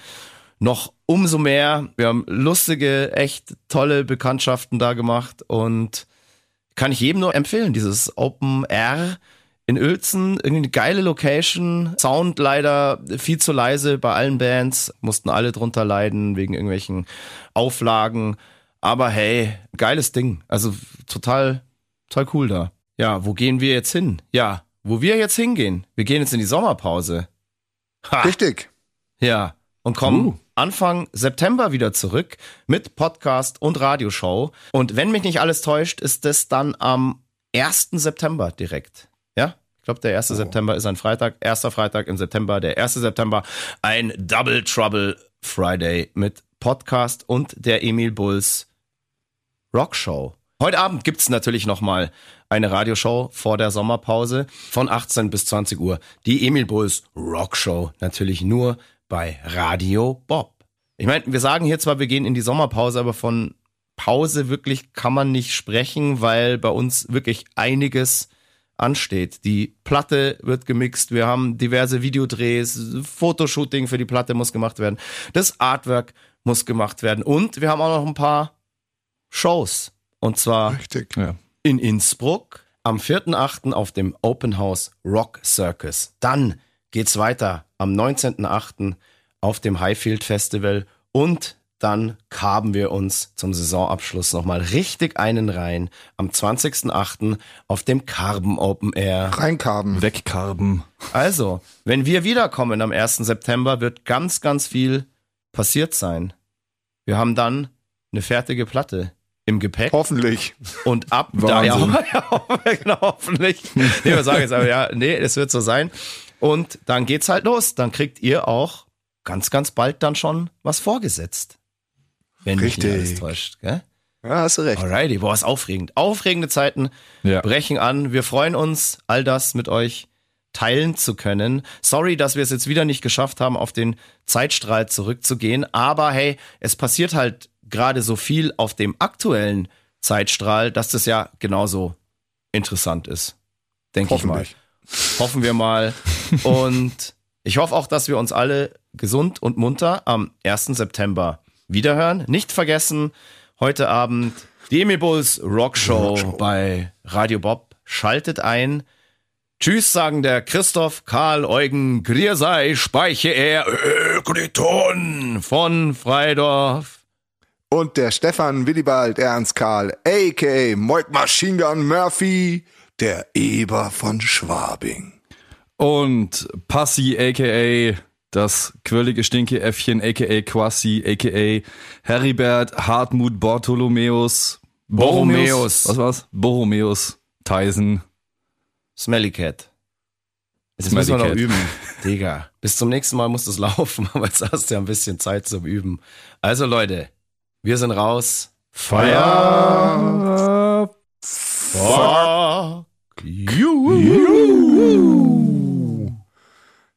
noch umso mehr. Wir haben lustige, echt tolle Bekanntschaften da gemacht und kann ich jedem nur empfehlen, dieses Open Air in Uelzen, irgendwie eine geile Location, Sound leider viel zu leise bei allen Bands, mussten alle drunter leiden wegen irgendwelchen Auflagen, aber hey, geiles Ding, also total, total cool da. Ja, wo gehen wir jetzt hin? Ja, wo wir jetzt hingehen? Wir gehen jetzt in die Sommerpause. Ha. Richtig. Ja, und kommen Uh. Anfang September wieder zurück mit Podcast und Radioshow. Und wenn mich nicht alles täuscht, ist das dann am 1. September direkt. Ja? Ich glaube, der 1. September ist ein Freitag. Erster Freitag im September, der 1. September, ein Double Trouble Friday mit Podcast und der Emil Bulls Rockshow. Heute Abend gibt's natürlich nochmal eine Radioshow vor der Sommerpause von 18 bis 20 Uhr. Die Emil Bulls Rockshow natürlich nur bei Radio Bob. Ich meine, wir sagen hier zwar, wir gehen in die Sommerpause, aber von Pause wirklich kann man nicht sprechen, weil bei uns wirklich einiges ansteht. Die Platte wird gemixt, wir haben diverse Videodrehs, Fotoshooting für die Platte muss gemacht werden, das Artwork muss gemacht werden und wir haben auch noch ein paar Shows. Und zwar Richtig. In Innsbruck am 4.8. auf dem Open House Rock Circus. Dann geht's weiter am 19.8. auf dem Highfield Festival und dann kaben wir uns zum Saisonabschluss nochmal richtig einen rein am 20.8. auf dem Carben Open Air. Reinkarben. Wegkarben. Also, wenn wir wiederkommen am 1. September, wird ganz, ganz viel passiert sein. Wir haben dann eine fertige Platte im Gepäck. Hoffentlich. Und ab da, ja, genau, hoffentlich. Nee, wir sagen jetzt aber, ja, nee, es wird so sein. Und dann geht's halt los. Dann kriegt ihr auch ganz, ganz bald dann schon was vorgesetzt. Wenn mich nicht Richtig. alles täuscht, gell? Ja, hast du recht. Alrighty, boah, ist aufregend. Aufregende Zeiten Ja. brechen an. Wir freuen uns, all das mit euch teilen zu können. Sorry, dass wir es jetzt wieder nicht geschafft haben, auf den Zeitstrahl zurückzugehen. Aber hey, es passiert halt gerade so viel auf dem aktuellen Zeitstrahl, dass das ja genauso interessant ist. Denke ich mal. Hoffen wir mal. Und ich hoffe auch, dass wir uns alle gesund und munter am 1. September wiederhören. Nicht vergessen, heute Abend die Emil Bulls Rockshow Rockshow. bei Radio Bob. Schaltet ein. Tschüss, sagen der Christoph, Karl, Eugen, Griersei, Speiche er, Ökriton von Freidorf. Und der Stefan Willibald Ernst Karl, a.k.a. Moik Machine Gun Murphy, der Eber von Schwabing. Und Passi, a.k.a. das quirlige Stinke-Äffchen, a.k.a. Quassi, a.k.a. Heribert Hartmut Bartholomäus. Borromäus. Was war's? Borromäus. Tyson. Smelly Cat. Jetzt Smelly müssen wir noch Cat. üben. Digga. Bis zum nächsten Mal muss das laufen, aber jetzt hast du ja ein bisschen Zeit zum Üben. Also Leute, wir sind raus. Feier. Fuck you.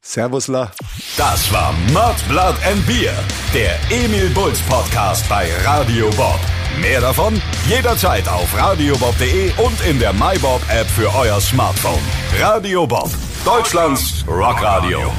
Servusler. Das war Mud, Blood and Beer, der Emil Bulls Podcast bei Radio Bob. Mehr davon jederzeit auf radiobob.de und in der MyBob App für euer Smartphone. Radio Bob, Deutschlands Rockradio.